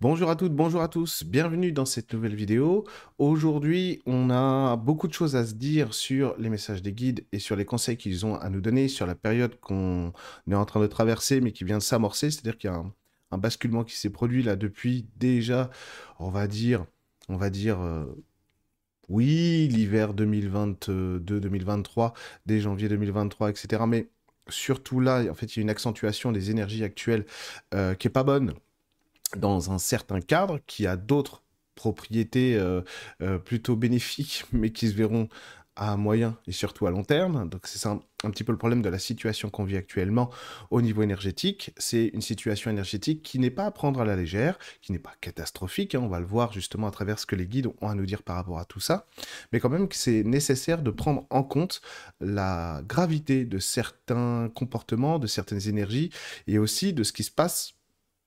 Bonjour à toutes, bonjour à tous, bienvenue dans cette nouvelle vidéo. Aujourd'hui, on a beaucoup de choses à se dire sur les messages des guides et sur les conseils qu'ils ont à nous donner sur la période qu'on est en train de traverser mais qui vient de s'amorcer, c'est-à-dire qu'il y a un, basculement qui s'est produit là depuis déjà, on va dire, on va dire... Euh, oui, l'hiver 2022-2023, dès janvier 2023, etc. Mais surtout là, en fait, il y a une accentuation des énergies actuelles euh, qui est pas bonne dans un certain cadre, qui a d'autres propriétés euh, euh, plutôt bénéfiques, mais qui se verront à moyen et surtout à long terme. Donc c'est un, un, petit peu le problème de la situation qu'on vit actuellement au niveau énergétique. C'est une situation énergétique qui n'est pas à prendre à la légère, qui n'est pas catastrophique. Hein. on va le voir justement à travers ce que les guides ont à nous dire par rapport à tout ça. Mais quand même que c'est nécessaire de prendre en compte la gravité de certains comportements, de certaines énergies et aussi de ce qui se passe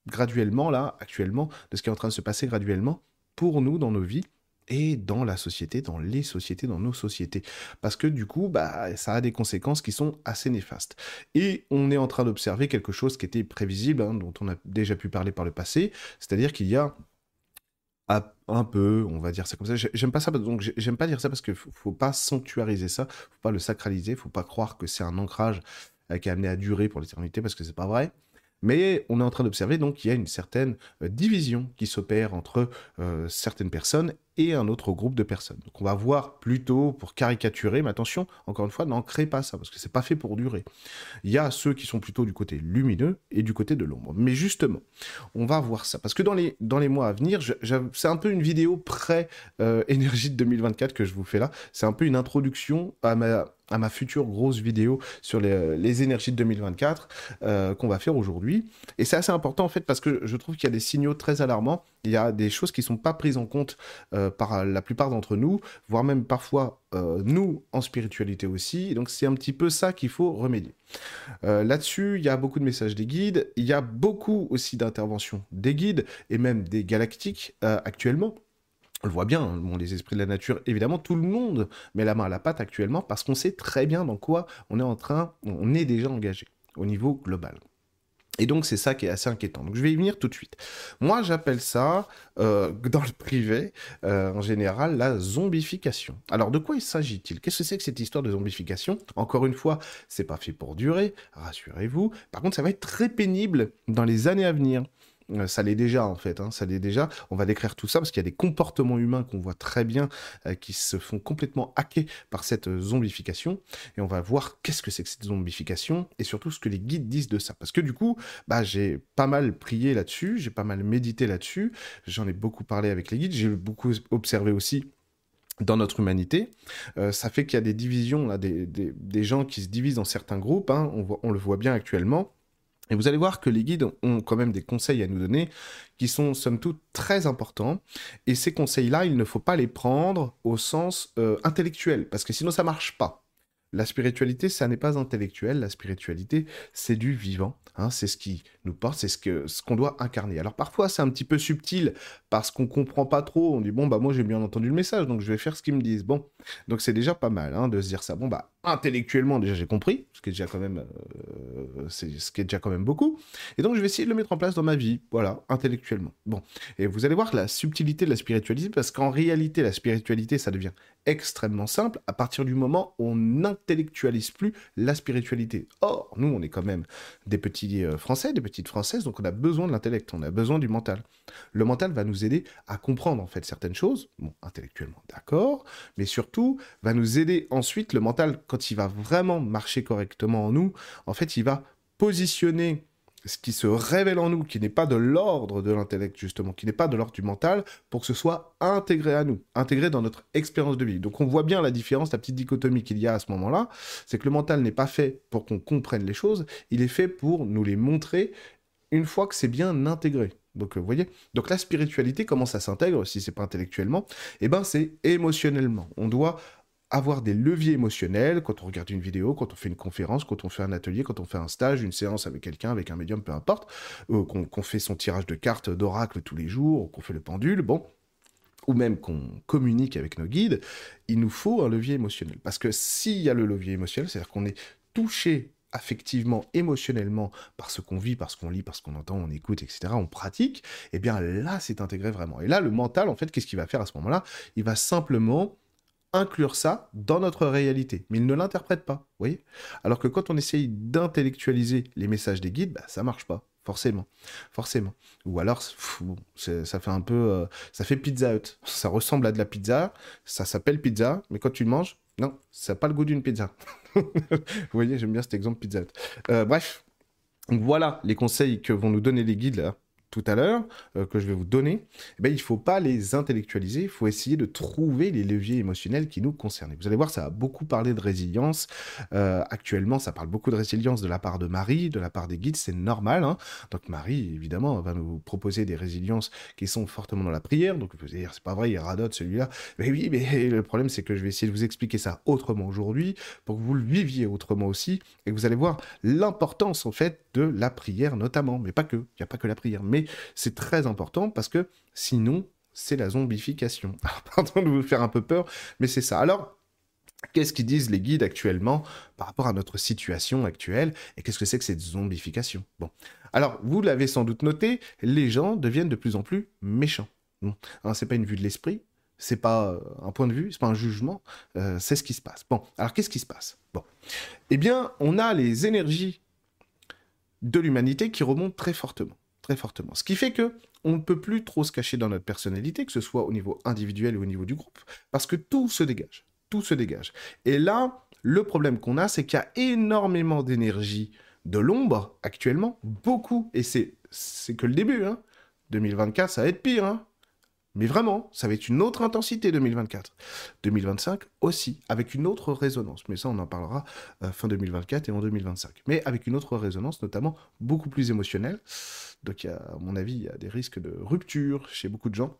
graduellement, là, actuellement, de ce qui est en train de se passer graduellement pour nous dans nos vies et dans la société, dans les sociétés, dans nos sociétés. Parce que du coup, bah, ça a des conséquences qui sont assez néfastes. Et on est en train d'observer quelque chose qui était prévisible, hein, dont on a déjà pu parler par le passé, c'est-à-dire qu'il y a un peu, on va dire ça comme ça. J'aime pas ça, donc j'aime pas dire ça parce faut, faut pas sanctuariser ça, faut pas le sacraliser, faut pas croire que c'est un ancrage euh, qui est amené à durer pour l'éternité parce que c'est pas vrai. Mais on est en train d'observer donc qu'il y a une certaine euh, division qui s'opère entre euh, certaines personnes et un autre groupe de personnes. Donc on va voir plutôt pour caricaturer, mais attention, encore une fois, n'ancrez pas ça, parce que c'est pas fait pour durer. Il y a ceux qui sont plutôt du côté lumineux et du côté de l'ombre. Mais justement, on va voir ça, parce que dans les, dans les mois à venir, c'est un peu une vidéo pré-énergie de 2024 que je vous fais là. C'est un peu une introduction à ma, à ma future grosse vidéo sur les, énergies de 2024 euh, qu'on va faire aujourd'hui. Et c'est assez important en fait parce que je trouve qu'il y a des signaux très alarmants. Il y a des choses qui ne sont pas prises en compte euh, par la plupart d'entre nous, voire même parfois euh, nous en spiritualité aussi. Donc c'est un petit peu ça qu'il faut remédier. Là-dessus, il y a beaucoup de messages des guides. Il y a beaucoup aussi d'interventions des guides et même des galactiques actuellement on le voit bien, hein, les esprits de la nature, évidemment, tout le monde met la main à la pâte actuellement parce qu'on sait très bien dans quoi on est en train, on est déjà engagé au niveau global. Et donc c'est ça qui est assez inquiétant. Donc je vais y venir tout de suite. Moi j'appelle ça, euh, dans le privé, euh, en général, la zombification. Alors de quoi il s'agit-il? Qu'est-ce que c'est que cette histoire de zombification? Encore une fois, c'est pas fait pour durer, rassurez-vous. Par contre, ça va être très pénible dans les années à venir. Euh, ça l'est déjà en fait, hein, ça l'est déjà. On va décrire tout ça parce qu'il y a des comportements humains qu'on voit très bien euh, qui se font complètement hacker par cette euh, zombification. Et on va voir qu'est-ce que c'est que cette zombification et surtout ce que les guides disent de ça. Parce que du coup, bah, j'ai pas mal prié là-dessus, j'ai pas mal médité là-dessus, j'en ai beaucoup parlé avec les guides, j'ai beaucoup observé aussi dans notre humanité. ça fait qu'il y a des divisions, là, des, des, gens qui se divisent dans certains groupes, hein. on, on le voit bien actuellement. Et vous allez voir que les guides ont quand même des conseils à nous donner qui sont somme toute très importants. Et ces conseils-là, il ne faut pas les prendre au sens euh, intellectuel, parce que sinon ça marche pas. La spiritualité, ça n'est pas intellectuel. La spiritualité, c'est du vivant. Hein, c'est ce qui nous porte, c'est ce qu'on ce doit incarner. Alors parfois, c'est un petit peu subtil parce qu'on comprend pas trop. On dit bon bah moi j'ai bien entendu le message, donc je vais faire ce qu'ils me disent. Bon, donc c'est déjà pas mal hein, de se dire ça. Bon bah intellectuellement déjà j'ai compris, ce qui est déjà quand même, euh, c'est ce qui est déjà quand même beaucoup. Et donc je vais essayer de le mettre en place dans ma vie, voilà, intellectuellement. Bon, et vous allez voir la subtilité de la spiritualité parce qu'en réalité la spiritualité ça devient extrêmement simple à partir du moment où on n'intellectualise plus la spiritualité. Or, nous, on est quand même des petits euh, Français, des petites Françaises, donc on a besoin de l'intellect, on a besoin du mental. Le mental va nous aider à comprendre en fait certaines choses, bon, intellectuellement, d'accord, mais surtout va nous aider ensuite, le mental, quand il va vraiment marcher correctement en nous, en fait, il va positionner ce qui se révèle en nous, qui n'est pas de l'ordre de l'intellect, justement, qui n'est pas de l'ordre du mental, pour que ce soit intégré à nous, intégré dans notre expérience de vie. Donc on voit bien la différence, la petite dichotomie qu'il y a à ce moment-là, c'est que le mental n'est pas fait pour qu'on comprenne les choses, il est fait pour nous les montrer une fois que c'est bien intégré. Donc, vous voyez? Donc, la spiritualité, comment ça s'intègre, si c'est pas intellectuellement? Eh ben, c'est émotionnellement. On doit avoir des leviers émotionnels quand on regarde une vidéo, quand on fait une conférence, quand on fait un atelier, quand on fait un stage, une séance avec quelqu'un, avec un médium, peu importe, euh, qu'on fait son tirage de cartes d'oracle tous les jours, qu'on fait le pendule, bon, ou même qu'on communique avec nos guides, il nous faut un levier émotionnel. Parce que s'il y a le levier émotionnel, c'est-à-dire qu'on est touché affectivement, émotionnellement, par ce qu'on vit, par ce qu'on lit, par ce qu'on entend, on écoute, etc., on pratique, eh bien là, c'est intégré vraiment. Et là, le mental, en fait, qu'est-ce qu'il va faire à ce moment-là? Il va simplement inclure ça dans notre réalité, mais il ne l'interprète pas, vous voyez? Alors que quand on essaye d'intellectualiser les messages des guides, bah, ça marche pas, forcément, forcément. Ou alors, ça fait un peu, euh, ça fait Pizza Hut, ça ressemble à de la pizza, ça s'appelle pizza, mais quand tu le manges, non, ça n'a pas le goût d'une pizza. Vous voyez, j'aime bien cet exemple Pizza Hut. Euh, bref, voilà les conseils que vont nous donner les guides là, tout à l'heure, euh, que je vais vous donner, eh ben, il ne faut pas les intellectualiser, il faut essayer de trouver les leviers émotionnels qui nous concernent. Vous allez voir, ça a beaucoup parlé de résilience. Euh, actuellement, ça parle beaucoup de résilience de la part de Marie, de la part des guides, c'est normal. Hein. Donc Marie, évidemment, va nous proposer des résiliences qui sont fortement dans la prière. Donc vous allez dire, c'est pas vrai, il radote celui-là. Mais oui, mais le problème, c'est que je vais essayer de vous expliquer ça autrement aujourd'hui, pour que vous le viviez autrement aussi, et que vous allez voir l'importance, en fait, de la prière notamment. Mais pas que, il n'y a pas que la prière. Mais c'est très important parce que sinon, c'est la zombification. pardon de vous faire un peu peur, mais c'est ça. Alors, Qu'est-ce qu'ils disent les guides actuellement par rapport à notre situation actuelle et qu'est-ce que c'est que cette zombification? Bon, alors vous l'avez sans doute noté, les gens deviennent de plus en plus méchants. Bon, hein, c'est pas une vue de l'esprit, c'est pas euh, un point de vue, c'est pas un jugement, euh, c'est ce qui se passe. Bon, alors qu'est-ce qui se passe? Bon, eh bien, on a les énergies de l'humanité qui remontent très fortement très fortement. Ce qui fait que on ne peut plus trop se cacher dans notre personnalité, que ce soit au niveau individuel ou au niveau du groupe, parce que tout se dégage, tout se dégage. Et là, le problème qu'on a, c'est qu'il y a énormément d'énergie de l'ombre actuellement, beaucoup, et c'est que le début. Hein. 2024, ça va être pire. Hein. Mais vraiment, ça va être une autre intensité 2024. 2025 aussi, avec une autre résonance. Mais ça, on en parlera euh, fin 2024 et en 2025. Mais avec une autre résonance, notamment beaucoup plus émotionnelle. Donc, à mon avis, il y a des risques de rupture chez beaucoup de gens.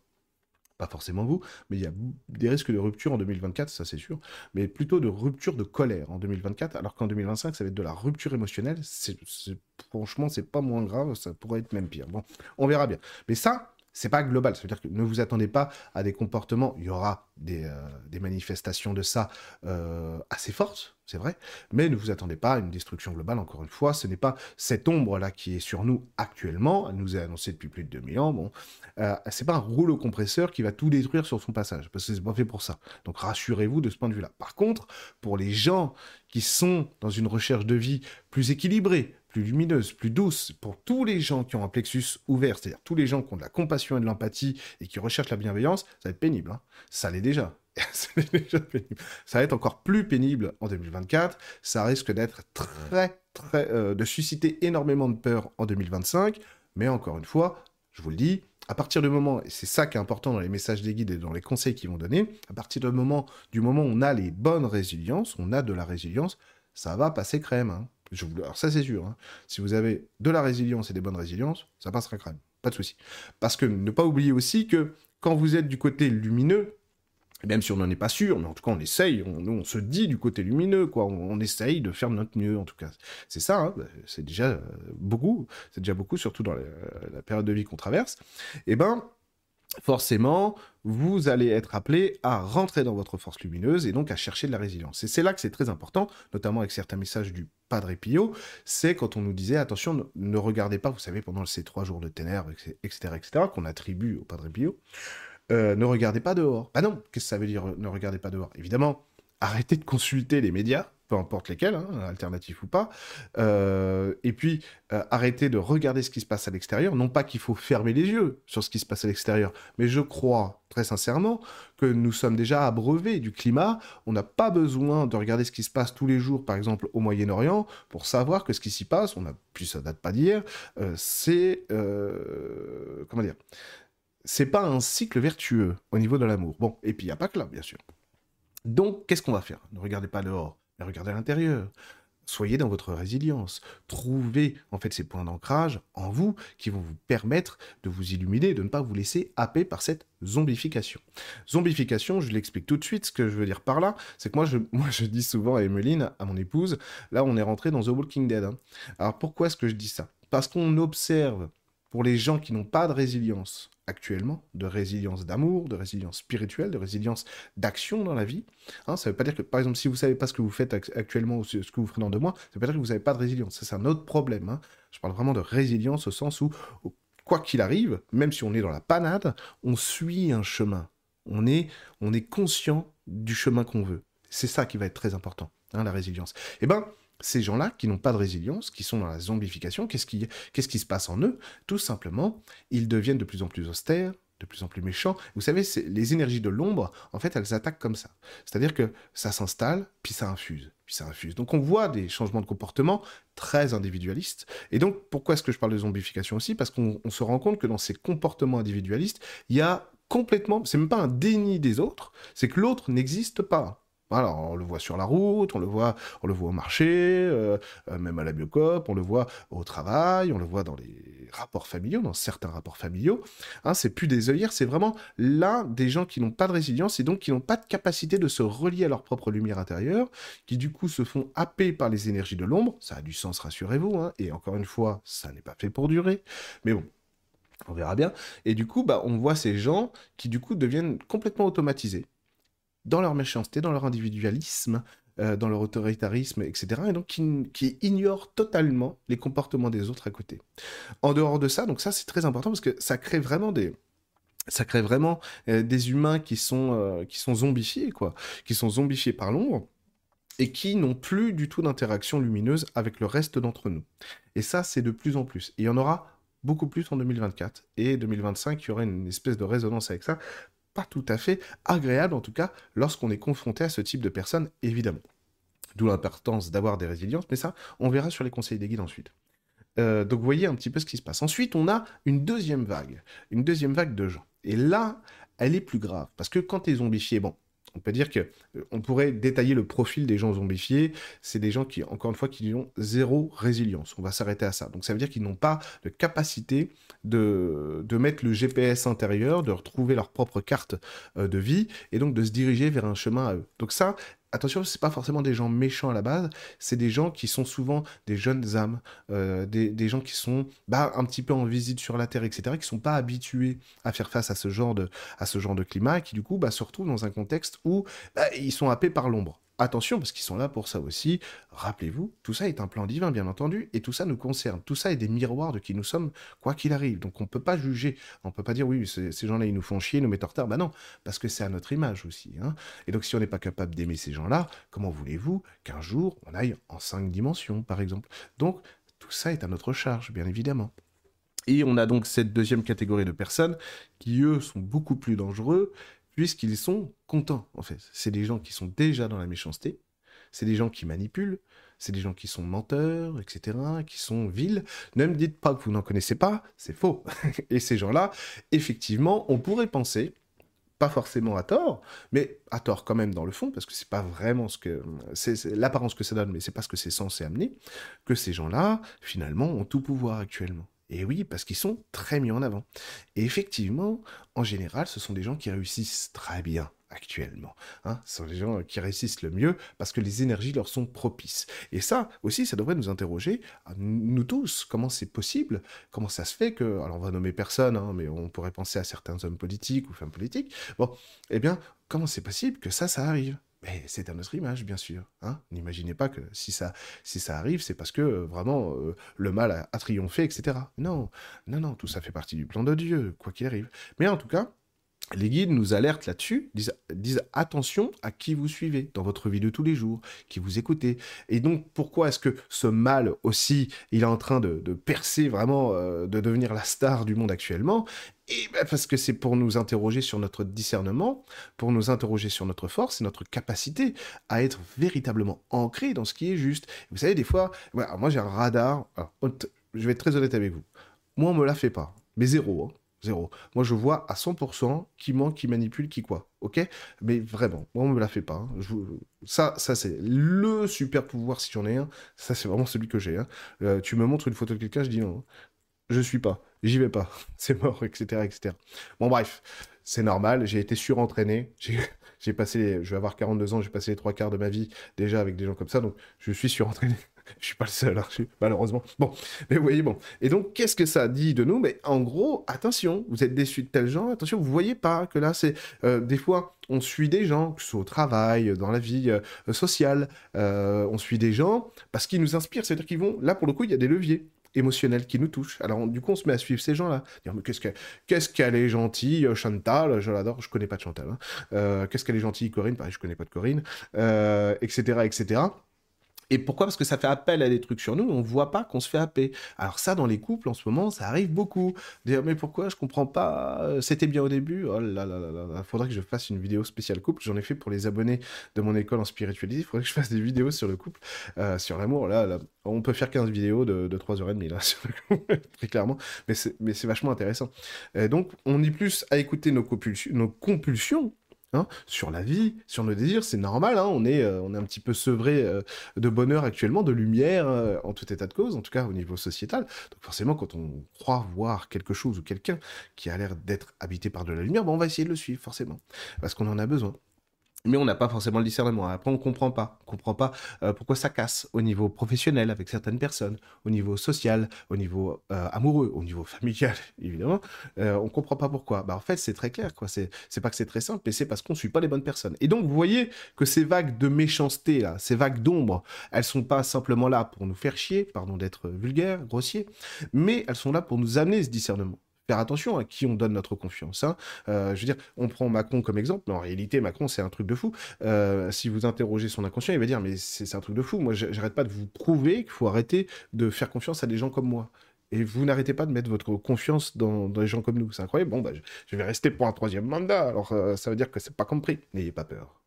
Pas forcément vous, mais il y a des risques de rupture en 2024, ça c'est sûr, mais plutôt de rupture de colère en 2024, alors qu'en 2025, ça va être de la rupture émotionnelle. C'est, franchement, c'est pas moins grave, ça pourrait être même pire. Bon, on verra bien. Mais ça, c'est pas global. Ça veut dire que ne vous attendez pas à des comportements. Il y aura des, euh, manifestations de ça euh, assez fortes, c'est vrai, mais ne vous attendez pas à une destruction globale. Encore une fois, ce n'est pas cette ombre-là qui est sur nous actuellement. Elle nous est annoncée depuis plus de 2000 ans. Bon, euh, c'est pas un rouleau compresseur qui va tout détruire sur son passage, parce que c'est pas fait pour ça. Donc rassurez-vous de ce point de vue-là. Par contre, pour les gens qui sont dans une recherche de vie plus équilibrée, plus lumineuse, plus douce, pour tous les gens qui ont un plexus ouvert, c'est-à-dire tous les gens qui ont de la compassion et de l'empathie et qui recherchent la bienveillance, ça va être pénible. Hein. Ça l'est déjà. ça déjà pénible. Ça va être encore plus pénible en 2024. Ça risque d'être très, très, euh, de susciter énormément de peur en 2025. Mais encore une fois, je vous le dis, à partir du moment, et c'est ça qui est important dans les messages des guides et dans les conseils qu'ils vont donner, à partir du moment, du moment où on a les bonnes résiliences, on a de la résilience, ça va passer crème. Hein. Je vous... Alors ça c'est sûr. Hein. Si vous avez de la résilience et des bonnes résiliences, ça passera crème. Pas de souci. Parce que ne pas oublier aussi que quand vous êtes du côté lumineux, même si on n'en est pas sûr, mais en tout cas on essaye, on, on se dit du côté lumineux, quoi, on, essaye de faire notre mieux en tout cas. C'est ça, hein. c'est déjà euh, beaucoup, c'est déjà beaucoup, surtout dans la, période de vie qu'on traverse. Et eh ben, forcément, vous allez être appelé à rentrer dans votre force lumineuse et donc à chercher de la résilience. Et c'est là que c'est très important, notamment avec certains messages du Padre Pio, c'est quand on nous disait attention, ne, regardez pas, vous savez, pendant ces trois jours de ténèbres, etc., etc., qu'on attribue au Padre Pio, euh, ne regardez pas dehors. Bah non, qu'est-ce que ça veut dire ne regardez pas dehors? Évidemment, arrêtez de consulter les médias, peu importe lesquels, hein, alternatifs ou pas, euh, et puis euh, arrêtez de regarder ce qui se passe à l'extérieur. Non pas qu'il faut fermer les yeux sur ce qui se passe à l'extérieur, mais je crois très sincèrement que nous sommes déjà abreuvés du climat. On n'a pas besoin de regarder ce qui se passe tous les jours, par exemple au Moyen-Orient, pour savoir que ce qui s'y passe, on a, puis ça date pas d'hier, c'est comment dire c'est pas un cycle vertueux au niveau de l'amour. Bon, et puis il n'y a pas que là, bien sûr. Donc, qu'est-ce qu'on va faire? Ne regardez pas dehors, mais regardez à l'intérieur. Soyez dans votre résilience. Trouvez en fait ces points d'ancrage en vous qui vont vous permettre de vous illuminer, de ne pas vous laisser happer par cette zombification. Zombification, je l'explique tout de suite. Ce que je veux dire par là, c'est que moi je, moi, je dis souvent à Emeline, à mon épouse, là, on est rentré dans The Walking Dead. Hein. Alors pourquoi est-ce que je dis ça? Parce qu'on observe pour les gens qui n'ont pas de résilience actuellement, de résilience d'amour, de résilience spirituelle, de résilience d'action dans la vie. Hein, ça ne veut pas dire que, par exemple, si vous ne savez pas ce que vous faites actuellement ou ce que vous ferez dans deux mois, ça ne veut pas dire que vous n'avez pas de résilience. C'est un autre problème. Hein. Je parle vraiment de résilience au sens où, quoi qu'il arrive, même si on est dans la panade, on suit un chemin. On est, on est conscient du chemin qu'on veut. C'est ça qui va être très important, hein, la résilience. Eh bien, ces gens-là qui n'ont pas de résilience, qui sont dans la zombification, qu'est-ce qui, se passe en eux? Tout simplement, ils deviennent de plus en plus austères, de plus en plus méchants. Vous savez, les énergies de l'ombre, en fait, elles attaquent comme ça. C'est-à-dire que ça s'installe, puis ça infuse, puis ça infuse. Donc on voit des changements de comportement très individualistes. Et donc, pourquoi est-ce que je parle de zombification aussi? Parce qu'on se rend compte que dans ces comportements individualistes, il y a complètement, c'est même pas un déni des autres, c'est que l'autre n'existe pas. Alors, on le voit sur la route, on le voit, on le voit au marché, euh, euh, même à la biocop, on le voit au travail, on le voit dans les rapports familiaux, dans certains rapports familiaux. Hein, c'est plus des œillères, c'est vraiment l'un des gens qui n'ont pas de résilience et donc qui n'ont pas de capacité de se relier à leur propre lumière intérieure, qui du coup se font happer par les énergies de l'ombre. Ça a du sens, rassurez-vous. Hein, et encore une fois, ça n'est pas fait pour durer. Mais bon, on verra bien. Et du coup, bah, on voit ces gens qui du coup deviennent complètement automatisés dans leur méchanceté, dans leur individualisme, euh, dans leur autoritarisme, etc. Et donc qui, ignorent totalement les comportements des autres à côté. En dehors de ça, donc ça c'est très important parce que ça crée vraiment des, ça crée vraiment euh, des humains qui sont, euh, qui sont zombifiés, quoi, qui sont zombifiés par l'ombre et qui n'ont plus du tout d'interaction lumineuse avec le reste d'entre nous. Et ça, c'est de plus en plus. Il y en aura beaucoup plus en 2024. Et 2025, il y aura une espèce de résonance avec ça, pas tout à fait agréable, en tout cas, lorsqu'on est confronté à ce type de personnes, évidemment. D'où l'importance d'avoir des résiliences, mais ça, on verra sur les conseils des guides ensuite. Euh, donc, voyez un petit peu ce qui se passe. Ensuite, on a une deuxième vague, une deuxième vague de gens. Et là, elle est plus grave, parce que quand les zombifiés, bon, on peut dire que euh, on pourrait détailler le profil des gens zombifiés. C'est des gens qui, encore une fois, qui ont zéro résilience. On va s'arrêter à ça. Donc ça veut dire qu'ils n'ont pas de capacité de, mettre le GPS intérieur, de retrouver leur propre carte euh, de vie et donc de se diriger vers un chemin à eux. Donc ça, attention, c'est pas forcément des gens méchants à la base, c'est des gens qui sont souvent des jeunes âmes, euh, des, gens qui sont bah, un petit peu en visite sur la Terre, etc., qui sont pas habitués à faire face à ce genre de, à ce genre de climat, et qui du coup bah, se retrouvent dans un contexte où bah, ils sont happés par l'ombre. Attention, parce qu'ils sont là pour ça aussi. Rappelez-vous, tout ça est un plan divin, bien entendu, et tout ça nous concerne. Tout ça est des miroirs de qui nous sommes, quoi qu'il arrive. Donc on ne peut pas juger, on ne peut pas dire oui, ces gens-là, ils nous font chier, ils nous mettent en retard. Bah non, parce que c'est à notre image aussi. Hein. Et donc si on n'est pas capable d'aimer ces gens-là, comment voulez-vous qu'un jour on aille en cinq dimensions, par exemple? Donc tout ça est à notre charge, bien évidemment. Et on a donc cette deuxième catégorie de personnes qui, eux, sont beaucoup plus dangereux, puisqu'ils sont contents, en fait. C'est des gens qui sont déjà dans la méchanceté, c'est des gens qui manipulent, c'est des gens qui sont menteurs, etc., qui sont vils. Ne me dites pas que vous n'en connaissez pas, c'est faux. Et ces gens-là, effectivement, on pourrait penser, pas forcément à tort, mais à tort quand même dans le fond, parce que c'est pas vraiment ce que c'est l'apparence que ça donne, mais c'est pas ce que c'est censé amener, que ces gens-là, finalement, ont tout pouvoir actuellement. Et oui, parce qu'ils sont très mis en avant. Et effectivement, en général, ce sont des gens qui réussissent très bien actuellement. Hein. Ce sont des gens qui réussissent le mieux parce que les énergies leur sont propices. Et ça aussi, ça devrait nous interroger, nous tous, comment c'est possible, comment ça se fait que, alors on va nommer personne, hein, mais on pourrait penser à certains hommes politiques ou femmes politiques, bon, eh bien, comment c'est possible que ça, ça arrive? C'est à notre image, bien sûr. Hein N'imaginez pas que si ça, si ça arrive, c'est parce que euh, vraiment euh, le mal a, a, triomphé, etc. Non, non, non, tout ça fait partie du plan de Dieu, quoi qu'il arrive. Mais en tout cas, les guides nous alertent là-dessus, disent, attention à qui vous suivez dans votre vie de tous les jours, qui vous écoutez. Et donc, pourquoi est-ce que ce mal aussi, il est en train de, percer vraiment, euh, de devenir la star du monde actuellement? Et ben parce que c'est pour nous interroger sur notre discernement, pour nous interroger sur notre force et notre capacité à être véritablement ancré dans ce qui est juste. Vous savez, des fois, moi j'ai un radar, je vais être très honnête avec vous. Moi, on me la fait pas, mais zéro. Hein. Moi, je vois à 100% qui ment, qui manipule, qui quoi. Ok? Mais vraiment, moi, on me la fait pas. Hein. Ça, ça c'est le super pouvoir si j'en ai un. Ça, c'est vraiment celui que j'ai. Hein. Euh, tu me montres une photo de quelqu'un, je dis non. Je suis pas. J'y vais pas. c'est mort, etc., etc. Bon, bref. C'est normal. J'ai été surentraîné. J'ai passé, je vais avoir 42 ans, j'ai passé les trois quarts de ma vie déjà avec des gens comme ça, donc je suis surentraîné. je suis pas le seul, hein, malheureusement. Bon, mais vous voyez, bon. Et donc, qu'est-ce que ça dit de nous? Mais en gros, attention, vous êtes déçu de tel genre, attention, vous voyez pas que là, c'est euh, des fois, on suit des gens, que ce soit au travail, dans la vie euh, sociale, euh, on suit des gens parce qu'ils nous inspirent, c'est-à-dire qu'ils vont, là, pour le coup, il y a des leviers émotionnels qui nous touchent. Alors, du coup, on se met à suivre ces gens-là. Qu'est-ce qu'elle est gentille, Chantal, je l'adore, je connais pas de Chantal. Hein. qu'est-ce qu'elle est gentille, Corinne, pareil, je connais pas de Corinne, etc., etc. Et pourquoi? Parce que ça fait appel à des trucs sur nous, on ne voit pas qu'on se fait happer. Alors ça, dans les couples, en ce moment, ça arrive beaucoup. Mais pourquoi? Je comprends pas. C'était bien au début. Oh là là là là. Faudrait que je fasse une vidéo spéciale couple. J'en ai fait pour les abonnés de mon école en spiritualité. Il faudrait que je fasse des vidéos sur le couple, euh, sur l'amour. Là, on peut faire 15 vidéos de, de 3h30 là, sur le couple, très clairement. Mais c'est vachement intéressant. donc, on est plus à écouter nos, nos compulsions Hein, sur la vie, sur nos désirs, c'est normal, hein, on, est, euh, on est un petit peu sevré euh, de bonheur actuellement, de lumière, euh, en tout état de cause, en tout cas au niveau sociétal. Donc forcément, quand on croit voir quelque chose ou quelqu'un qui a l'air d'être habité par de la lumière, ben, on va essayer de le suivre, forcément, parce qu'on en a besoin mais on n'a pas forcément le discernement. Après, on comprend pas. On comprend pas euh, pourquoi ça casse au niveau professionnel avec certaines personnes, au niveau social, au niveau euh, amoureux, au niveau familial, évidemment. Euh, on comprend pas pourquoi. Bah, en fait, c'est très clair, quoi. C'est, pas que c'est très simple, mais c'est parce qu'on suit pas les bonnes personnes. Et donc, vous voyez que ces vagues de méchanceté, là, ces vagues d'ombre, elles sont pas simplement là pour nous faire chier, pardon d'être vulgaire, grossier, mais elles sont là pour nous amener ce discernement faire attention à qui on donne notre confiance. Hein. Euh, je veux dire, on prend Macron comme exemple, mais en réalité, Macron, c'est un truc de fou. Euh, si vous interrogez son inconscient, il va dire, mais c'est un truc de fou. Moi, j'arrête pas de vous prouver qu'il faut arrêter de faire confiance à des gens comme moi. Et vous n'arrêtez pas de mettre votre confiance dans, des gens comme nous. C'est incroyable. Bon, bah, je, vais rester pour un troisième mandat. Alors, euh, ça veut dire que c'est pas compris. N'ayez pas peur.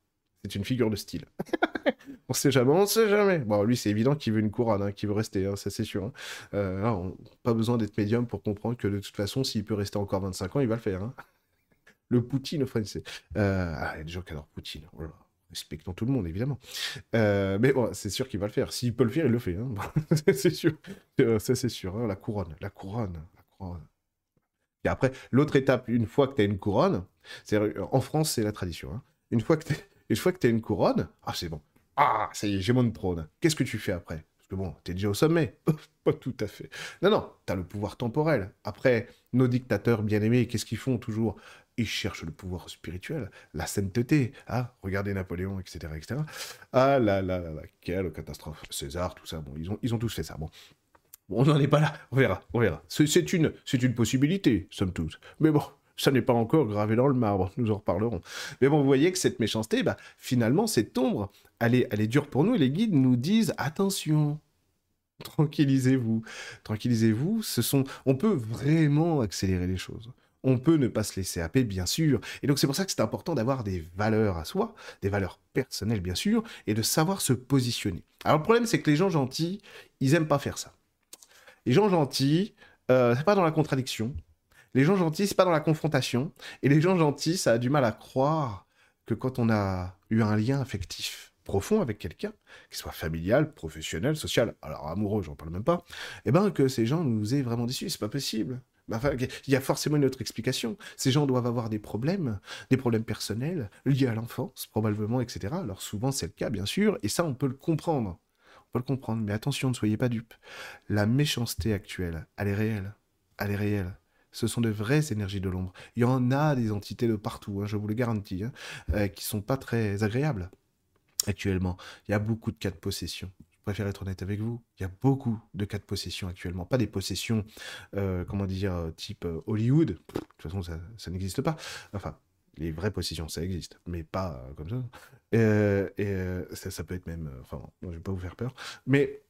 C'est une figure de style. on sait jamais, on sait jamais. Bon, lui, c'est évident qu'il veut une couronne, hein, qu'il veut rester, hein, ça c'est sûr. Hein. Euh, pas besoin d'être médium pour comprendre que de toute façon, s'il peut rester encore 25 ans, il va le faire. Le Poutine français. Euh, ah, il y a des gens qui adorent Poutine. Oh Respectons tout le monde, évidemment. Euh, mais bon, c'est sûr qu'il va le faire. S'il peut le faire, il le fait. c'est sûr. ça, c'est sûr. La couronne. La couronne. La couronne. Et après, l'autre étape, une fois que tu as une couronne, c'est en France, c'est la tradition. Une fois que tu as une couronne, ah, c'est bon. Ah, ça y est, j'ai mon trône. Qu'est-ce que tu fais après? Parce que bon, t'es déjà au sommet. Pas tout à fait. Non, non, t'as le pouvoir temporel. Après, nos dictateurs bien-aimés, qu'est-ce qu'ils font toujours? Ils cherchent le pouvoir spirituel, la sainteté. Ah, regardez Napoléon, etc., etc. Ah là là là là, quelle catastrophe. César, tout ça, bon, ils ont, ils ont tous fait ça. Bon, on n'en est pas là. On verra, on verra. C'est une, une possibilité, somme toute. Mais bon, ça n'est pas encore gravé dans le marbre, nous en reparlerons. Mais bon, vous voyez que cette méchanceté, bah, finalement, cette ombre, elle est, elle est dure pour nous, et les guides nous disent, attention, tranquillisez-vous, tranquillisez-vous, ce sont, on peut vraiment accélérer les choses. On peut ne pas se laisser happer, bien sûr. Et donc c'est pour ça que c'est important d'avoir des valeurs à soi, des valeurs personnelles, bien sûr, et de savoir se positionner. Alors le problème, c'est que les gens gentils, ils aiment pas faire ça. Les gens gentils, euh, c'est pas dans la contradiction, les gens gentils, c'est pas dans la confrontation. Et les gens gentils, ça a du mal à croire que quand on a eu un lien affectif profond avec quelqu'un, qu'il soit familial, professionnel, social, alors amoureux, j'en parle même pas, eh ben que ces gens nous aient vraiment déçus, c'est pas possible. Enfin, il y a forcément une autre explication. Ces gens doivent avoir des problèmes, des problèmes personnels, liés à l'enfance, probablement, etc. Alors souvent c'est le cas, bien sûr, et ça on peut le comprendre. On peut le comprendre, mais attention, ne soyez pas dupes. La méchanceté actuelle, elle est réelle. Elle est réelle ce sont de vraies énergies de l'ombre. Il y en a des entités de partout, hein, je vous le garantis, hein, euh, qui sont pas très agréables actuellement. Il y a beaucoup de cas de possession. Je préfère être honnête avec vous. Il y a beaucoup de cas de possession actuellement. Pas des possessions, euh, comment dire, type euh, Hollywood. de toute façon, ça, n'existe pas. Enfin, les vraies possessions, ça existe, mais pas comme ça. et ça, peut être même. enfin, je vais pas vous faire peur. Mais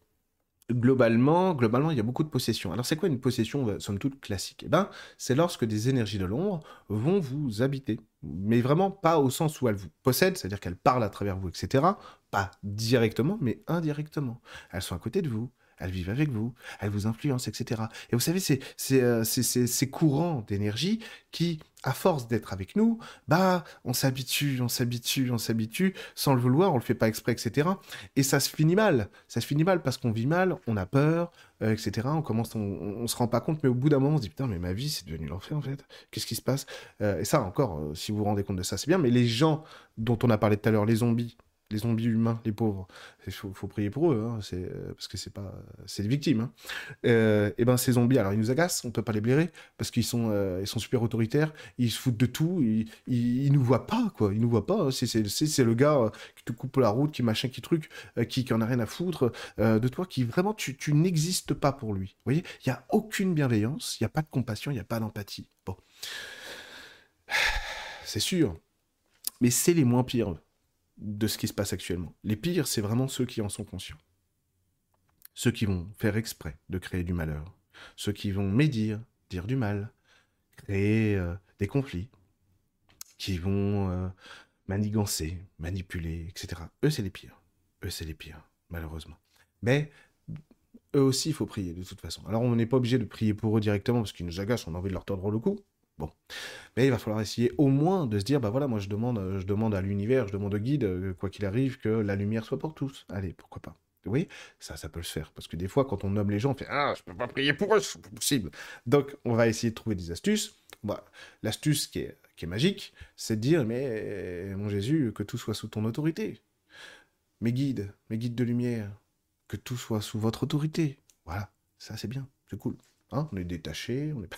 globalement, globalement, il y a beaucoup de possessions. Alors, c'est quoi une possession, euh, somme toute, classique? Eh ben, c'est lorsque des énergies de l'ombre vont vous habiter. Mais vraiment pas au sens où elles vous possèdent, c'est-à-dire qu'elles parlent à travers vous, etc. Pas directement, mais indirectement. Elles sont à côté de vous, elles vivent avec vous, elles vous influencent, etc. Et vous savez, c'est euh, ces courants d'énergie qui, à force d'être avec nous, bah, on s'habitue, on s'habitue, on s'habitue, sans le vouloir, on le fait pas exprès, etc. Et ça se finit mal. Ça se finit mal parce qu'on vit mal, on a peur, euh, etc. On commence, on, on, se rend pas compte, mais au bout d'un moment, on se dit putain, mais ma vie, c'est devenu l'enfer en fait. Qu'est-ce qui se passe? Euh, Et ça, encore, si vous vous rendez compte de ça, c'est bien. Mais les gens dont on a parlé tout à l'heure, les zombies, les zombies humains, les pauvres. Il faut, prier pour eux, hein, c'est, parce que c'est pas, c'est des victimes. Hein. Euh, et ben ces zombies, alors ils nous agacent, on peut pas les blairer parce qu'ils sont, euh, ils sont super autoritaires, ils se foutent de tout, ils, ils, nous voient pas quoi, ils nous voient pas. C'est, c'est, c'est, le gars euh, qui te coupe la route, qui machin, qui truc, qui, qui en a rien à foutre de toi, qui vraiment tu, tu n'existes pas pour lui. Vous voyez, il y a aucune bienveillance, il y a pas de compassion, il y a pas d'empathie. Bon, c'est sûr, mais c'est les moins pires de ce qui se passe actuellement. Les pires, c'est vraiment ceux qui en sont conscients. Ceux qui vont faire exprès de créer du malheur. Ceux qui vont médire, dire du mal, créer euh, des conflits, qui vont euh, manigancer, manipuler, etc. Eux, c'est les pires. Eux, c'est les pires, malheureusement. Mais eux aussi, il faut prier de toute façon. Alors, on n'est pas obligé de prier pour eux directement parce qu'ils nous agacent, on a envie de leur tordre le cou. Bon. Mais il va falloir essayer au moins de se dire, bah voilà, moi je demande, je demande à l'univers, je demande au guide, euh, quoi qu'il arrive, que la lumière soit pour tous. Allez, pourquoi pas. Oui, ça, ça peut se faire. Parce que des fois, quand on nomme les gens, on fait Ah, je peux pas prier pour eux, c'est pas possible. Donc, on va essayer de trouver des astuces. L'astuce qui est, qui est magique, c'est de dire Mais mon Jésus, que tout soit sous ton autorité. Mes guides, mes guides de lumière, que tout soit sous votre autorité. Voilà, ça c'est bien, c'est cool. Hein? On est détaché, on est pas.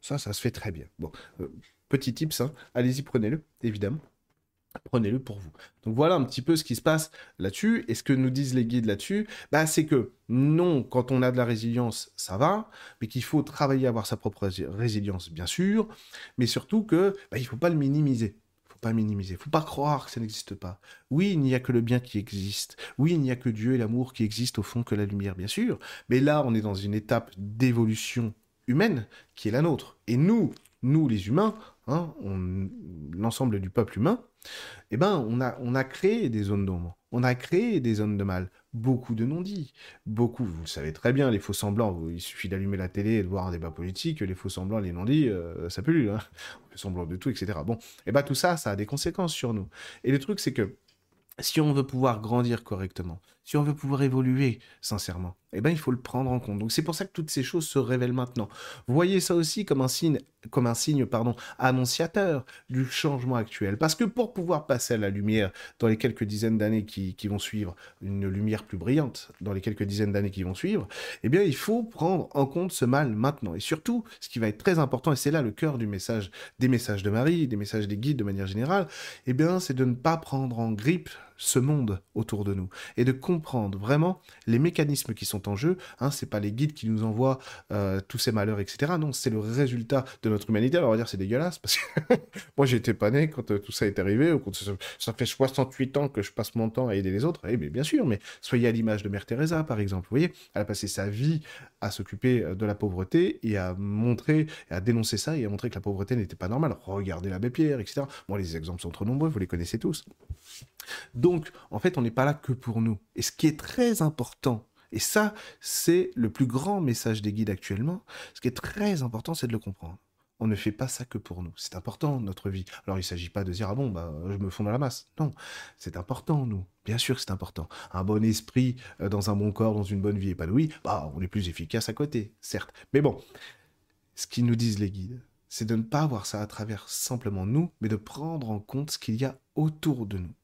Ça, ça se fait très bien. Bon, euh, petit tips, hein. allez-y, prenez-le, évidemment. Prenez-le pour vous. Donc voilà un petit peu ce qui se passe là-dessus. Et ce que nous disent les guides là-dessus, bah, c'est que non, quand on a de la résilience, ça va, mais qu'il faut travailler à avoir sa propre résilience, bien sûr, mais surtout que bah, il ne faut pas le minimiser faut pas minimiser. faut pas croire que ça n'existe pas. Oui, il n'y a que le bien qui existe. Oui, il n'y a que Dieu et l'amour qui existent au fond que la lumière, bien sûr. Mais là, on est dans une étape d'évolution humaine qui est la nôtre. Et nous, nous les humains, hein, l'ensemble du peuple humain, eh ben, on a, créé des zones d'ombre, on a créé des zones de mal, beaucoup de non-dits, beaucoup, vous le savez très bien, les faux semblants, il suffit d'allumer la télé et de voir un débat politique, les faux semblants, les non-dits, euh, ça peut hein. on fait semblant de tout, etc. Bon, eh ben tout ça, ça a des conséquences sur nous. Et le truc, c'est que si on veut pouvoir grandir correctement, si on veut pouvoir évoluer sincèrement, eh ben, il faut le prendre en compte. Donc c'est pour ça que toutes ces choses se révèlent maintenant. Voyez ça aussi comme un signe, pardon, annonciateur du changement actuel. Parce que pour pouvoir passer à la lumière dans les quelques dizaines d'années qui, vont suivre, une lumière plus brillante dans les quelques dizaines d'années qui vont suivre, eh bien il faut prendre en compte ce mal maintenant. Et surtout, ce qui va être très important, et c'est là le cœur du message, des messages de Marie, des messages des guides de manière générale, eh bien c'est de ne pas prendre en grippe ce monde autour de nous et de comprendre vraiment les mécanismes qui sont en jeu. Hein, c'est pas les guides qui nous envoient euh, tous ces malheurs, etc. Non, c'est le résultat de notre humanité. Alors on va dire c'est dégueulasse parce que moi j'étais pas né quand euh, tout ça est arrivé. Ça fait 68 ans que je passe mon temps à aider les autres. Eh bien, bien sûr, mais soyez à l'image de Mère Teresa par exemple. Vous voyez, elle a passé sa vie à s'occuper euh, de la pauvreté et à montrer, à dénoncer ça et à montrer que la pauvreté n'était pas normale. Regardez l'abbé Pierre, etc. Bon, les exemples sont trop nombreux, vous les connaissez tous. Donc, en fait, on n'est pas là que pour nous. Et ce qui est très important, et ça, c'est le plus grand message des guides actuellement, ce qui est très important, c'est de le comprendre. On ne fait pas ça que pour nous. C'est important, notre vie. Alors, il ne s'agit pas de dire, ah bon, bah, je me fonds dans la masse. Non, c'est important, nous. Bien sûr que c'est important. Un bon esprit euh, dans un bon corps, dans une bonne vie épanouie, bah, on est plus efficace à côté, certes. Mais bon, ce qu'ils nous disent les guides, c'est de ne pas voir ça à travers simplement nous, mais de prendre en compte ce qu'il y a autour de nous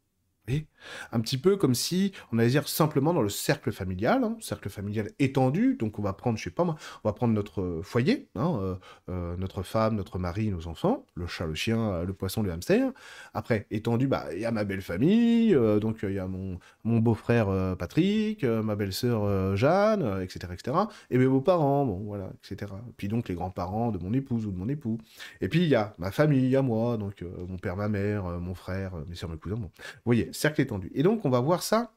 un petit peu comme si on allait dire simplement dans le cercle familial, hein, cercle familial étendu. Donc on va prendre, je sais pas moi, on va prendre notre foyer, hein, euh, euh, notre femme, notre mari, nos enfants, le chat, le chien, le poisson, le hamster. Après étendu, bah il y a ma belle famille, euh, donc il y a mon mon beau-frère Patrick, ma belle-sœur Jeanne, etc., etc. Et mes beaux-parents, bon voilà, etc. Puis donc les grands-parents de mon épouse ou de mon époux. Et puis il y a ma famille, a moi, donc mon père, ma mère, mon frère, mes soeurs, mes cousins. Bon, vous voyez cercle étendu. Et donc, on va voir ça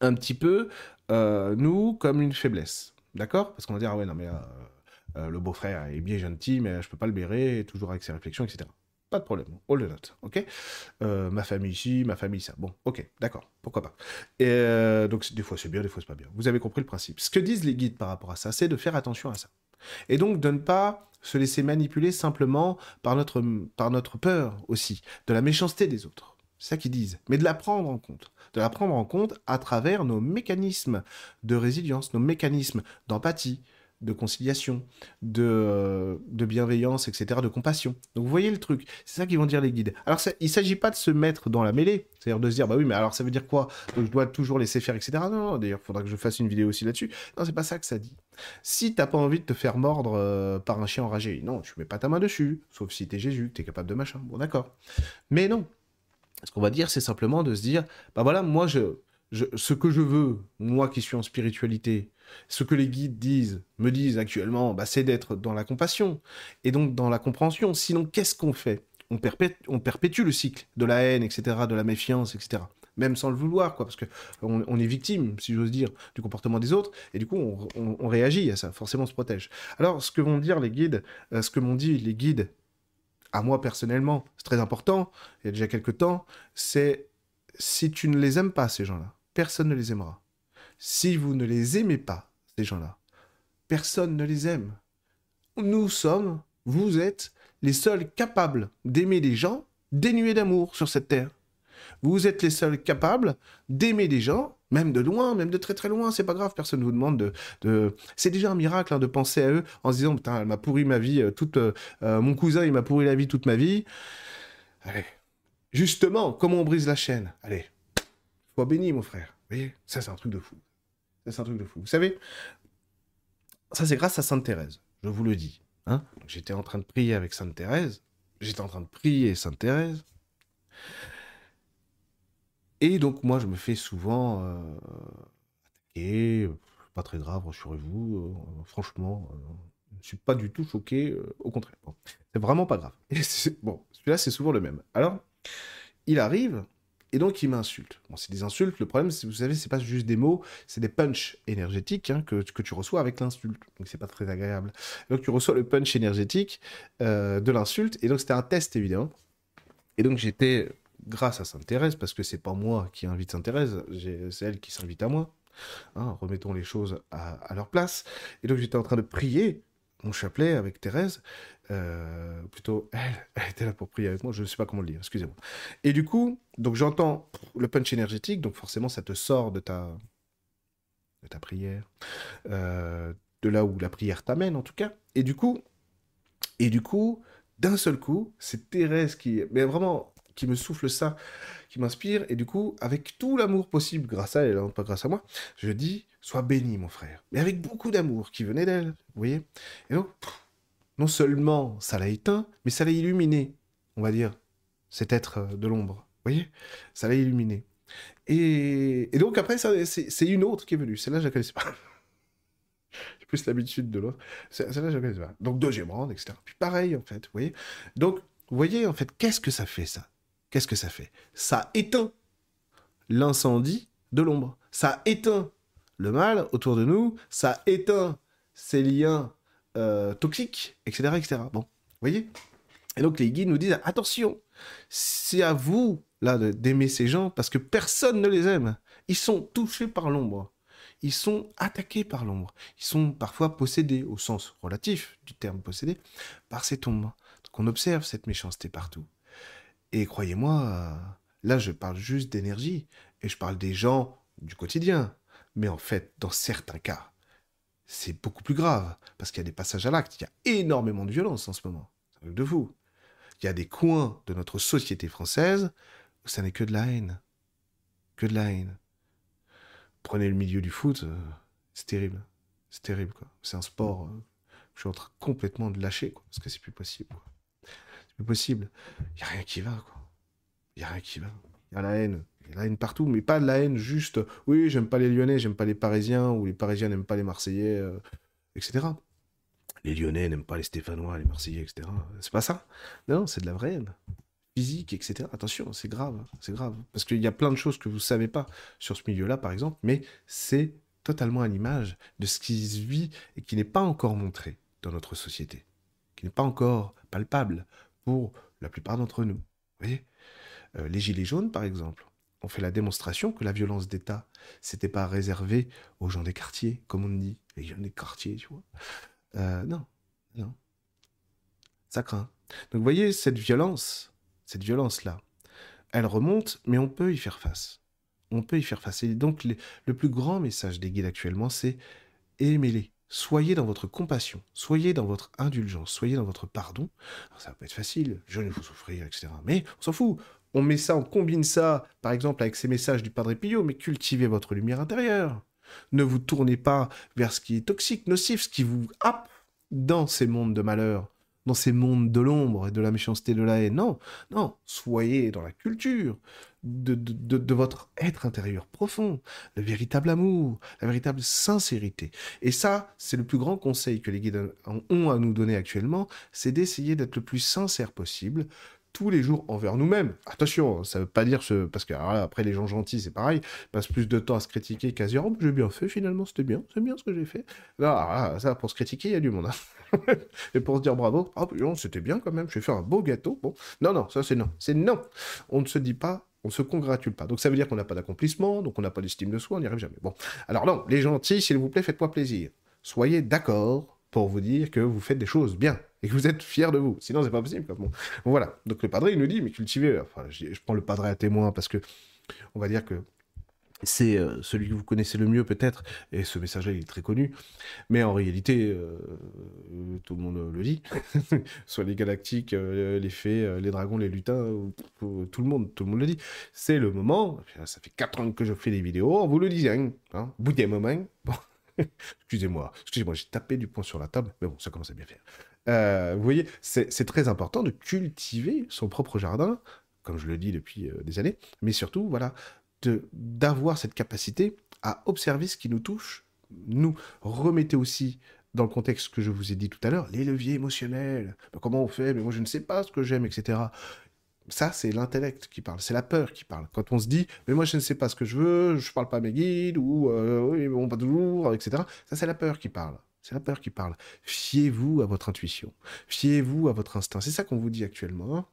un petit peu, euh, nous, comme une faiblesse. D'accord? Parce qu'on va dire, ah ouais, non, mais euh, euh, le beau-frère est bien gentil, mais je peux pas le bérer, toujours avec ses réflexions, etc. Pas de problème, all the note, ok? Ma famille ici, ma famille ça. Bon, ok, d'accord, pourquoi pas? Et donc, des fois c'est bien, des fois c'est pas bien. Vous avez compris le principe. Ce que disent les guides par rapport à ça, c'est de faire attention à ça. Et donc de ne pas se laisser manipuler simplement par notre, par notre peur aussi, de la méchanceté des autres. C'est ça qu'ils disent. Mais de la prendre en compte. De la prendre en compte à travers nos mécanismes de résilience, nos mécanismes d'empathie, de conciliation, de, bienveillance, etc., de compassion. Donc vous voyez le truc, c'est ça qu'ils vont dire les guides. Alors il ne s'agit pas de se mettre dans la mêlée, c'est-à-dire de se dire, bah oui, mais alors ça veut dire quoi? Donc je dois toujours laisser faire, etc. Non, d'ailleurs, il faudra que je fasse une vidéo aussi là-dessus. Non, c'est pas ça que ça dit. Si t'as pas envie de te faire mordre euh, par un chien enragé, non, tu mets pas ta main dessus, sauf si t'es Jésus, t'es capable de machin. Bon, d'accord. Mais non. Ce qu'on va dire, c'est simplement de se dire, bah voilà, moi, je, ce que je veux, moi qui suis en spiritualité, ce que les guides disent, me disent actuellement, bah, c'est d'être dans la compassion et donc dans la compréhension. Sinon, qu'est-ce qu'on fait? On perpétue, le cycle de la haine, etc., de la méfiance, etc. Même sans le vouloir, quoi, parce que on, est victime, si j'ose dire, du comportement des autres, et du coup, on, réagit à ça. Forcément, on se protège. Alors, ce que vont dire les guides, euh, ce que m'ont dit les guides, à moi personnellement, c'est très important. Il y a déjà quelques temps, c'est si tu ne les aimes pas ces gens-là, personne ne les aimera. Si vous ne les aimez pas, ces gens-là, personne ne les aime. Nous sommes, vous êtes, les seuls capables d'aimer des gens dénués d'amour sur cette terre. Vous êtes les seuls capables d'aimer des gens, même de loin, même de très très loin, c'est pas grave, personne ne vous demande de... C'est déjà un miracle hein, de penser à eux en se disant, putain, elle m'a pourri ma vie, euh, toute... Euh, euh, mon cousin, il m'a pourri la vie toute ma vie. Allez, justement, comment on brise la chaîne? Allez, Sois béni, mon frère. Vous voyez? Ça, c'est un truc de fou. Ça, c'est un truc de fou. Vous savez, ça, c'est grâce à Sainte Thérèse. Je vous le dis. Hein J'étais en train de prier avec Sainte Thérèse. J'étais en train de prier Sainte Thérèse. Et donc, moi, je me fais souvent euh, attaquer. Pas très grave, rassurez-vous. Euh, franchement, euh, je ne suis pas du tout choqué. au contraire. c'est vraiment pas grave. bon, celui-là, c'est souvent le même. Alors, il arrive et donc, il m'insulte. Bon, c'est des insultes. Le problème, vous savez, c'est pas juste des mots, c'est des punchs énergétiques hein, que, tu reçois avec l'insulte. Donc, c'est pas très agréable. Donc, tu reçois le punch énergétique euh, de l'insulte. Et donc, c'était un test, évidemment. Et donc, j'étais, grâce à Sainte Thérèse, parce que c'est pas moi qui invite Sainte Thérèse, c'est elle qui s'invite à moi. Hein, remettons les choses à, à leur place. Et donc, j'étais en train de prier mon chapelet avec Thérèse. Euh, plutôt, elle, était là pour prier avec moi, je ne sais pas comment le dire, excusez-moi. Et du coup, donc j'entends le punch énergétique, donc forcément ça te sort de ta, de ta prière, euh, de là où la prière t'amène en tout cas. Et du coup, et du coup, d'un seul coup, c'est Thérèse qui, mais vraiment, qui me souffle ça, qui m'inspire, et du coup, avec tout l'amour possible, grâce à elle, hein, pas grâce à moi, je dis, sois béni, mon frère, mais avec beaucoup d'amour qui venait d'elle, vous voyez Et donc, non seulement ça l'a éteint, mais ça l'a illuminé, on va dire, cet être euh, de l'ombre. Vous voyez Ça l'a illuminé. Et, donc après, c'est une autre qui est venue. Celle-là, je la connaissais pas. J'ai plus l'habitude de l'autre. Celle-là, je la connaissais pas. Donc deuxième rang, etc. Puis pareil, en fait, vous voyez Donc, vous voyez, en fait, qu'est-ce que ça fait, ça? Qu'est-ce que ça fait? Ça éteint l'incendie de l'ombre. Ça éteint le mal autour de nous. Ça éteint ces liens euh, toxiques, etc., etc. Bon, vous voyez? Et donc les guides nous disent attention, c'est à vous là d'aimer ces gens parce que personne ne les aime. Ils sont touchés par l'ombre. Ils sont attaqués par l'ombre. Ils sont parfois possédés, au sens relatif du terme possédé, par cette ombre. Donc on observe cette méchanceté partout. Et croyez-moi, là je parle juste d'énergie, et je parle des gens du quotidien. Mais en fait, dans certains cas, c'est beaucoup plus grave, parce qu'il y a des passages à l'acte, il y a énormément de violence en ce moment. de vous. Il y a des coins de notre société française où ça n'est que de la haine. Que de la haine. Prenez le milieu du foot, euh, c'est terrible. C'est terrible, quoi. C'est un sport. Euh, je suis en train complètement de lâcher, quoi, parce que c'est plus possible. Plus possible. Il n'y a rien qui va, quoi. Il n'y a rien qui va. Il y a la haine. Il y a la haine partout, mais pas de la haine juste, oui, j'aime pas les Lyonnais, j'aime pas les Parisiens, ou les Parisiens n'aiment pas les Marseillais, euh, etc. Les Lyonnais n'aiment pas les Stéphanois, les Marseillais, etc. C'est pas ça. Non, c'est de la vraie haine. Physique, etc. Attention, c'est grave, c'est grave. Parce qu'il y a plein de choses que vous savez pas sur ce milieu-là, par exemple, mais c'est totalement à l'image de ce qui se vit et qui n'est pas encore montré dans notre société, qui n'est pas encore palpable pour la plupart d'entre nous. Vous euh, Les Gilets jaunes, par exemple, ont fait la démonstration que la violence d'État, c'était pas réservé aux gens des quartiers, comme on dit, les gens des quartiers, tu vois. Euh, non, non. Ça craint. Donc vous voyez, cette violence, cette violence-là, elle remonte, mais on peut y faire face. On peut y faire face. Et donc le plus grand message des guides actuellement, c'est aimez-les. Soyez dans votre compassion, soyez dans votre indulgence, soyez dans votre pardon. ça va pas être facile, je ne vous souffrir, etc. Mais on s'en fout. On met ça, on combine ça, par exemple, avec ces messages du Padre Pio, mais cultivez votre lumière intérieure. Ne vous tournez pas vers ce qui est toxique, nocif, ce qui vous happe dans ces mondes de malheur, dans ces mondes de l'ombre et de la méchanceté, de la haine. Non, non, soyez dans la culture de, votre être intérieur profond, le véritable amour, la véritable sincérité. Et ça, c'est le plus grand conseil que les guides ont à nous donner actuellement, c'est d'essayer d'être le plus sincère possible, tous les jours envers nous-mêmes. Attention, ça veut pas dire ce... parce que après les gens gentils, c'est pareil, passent plus de temps à se critiquer qu'à se dire oh, j'ai bien fait finalement, c'était bien, c'est bien ce que j'ai fait. Là, ça pour se critiquer, il y a du monde. Hein. Et pour se dire bravo, oh, c'était bien quand même, j'ai fait un beau gâteau. Bon, non, non, ça c'est non, c'est non. On ne se dit pas on ne se congratule pas. Donc ça veut dire qu'on n'a pas d'accomplissement, donc on n'a pas d'estime de soi, on n'y arrive jamais. Bon, alors non, les gentils, s'il vous plaît, faites-moi plaisir. Soyez d'accord pour vous dire que vous faites des choses bien et que vous êtes fier de vous. Sinon, c'est pas possible. Voilà. Donc le padre, il nous dit, mais cultivez. Enfin, je, prends le padre à témoin parce que on va dire que c'est euh, celui que vous connaissez le mieux peut-être, et ce message-là il est très connu, mais en réalité, euh, tout le monde le dit, soit les galactiques, euh, les fées, les dragons, les lutins, tout le monde, tout le monde le dit. C'est le moment, ça fait 4 ans que je fais des vidéos, on vous le dit, hein, hein bout des moments, bon. excusez-moi, excusez-moi, j'ai tapé du poing sur la table, mais bon, ça commence à bien faire. Euh, vous voyez, c'est très important de cultiver son propre jardin, comme je le dis depuis euh, des années, mais surtout, voilà, d'avoir cette capacité à observer ce qui nous touche. Nous remettez aussi dans le contexte que je vous ai dit tout à l'heure, les leviers émotionnels. comment on fait? Mais moi, je ne sais pas ce que j'aime, etc. Ça, c'est l'intellect qui parle, c'est la peur qui parle. Quand on se dit, mais moi, je ne sais pas ce que je veux, je ne parle pas à mes guides, ou euh, oui, bon, pas toujours, etc. Ça, c'est la peur qui parle. C'est la peur qui parle. Fiez-vous à votre intuition. Fiez-vous à votre instinct. C'est ça qu'on vous dit actuellement.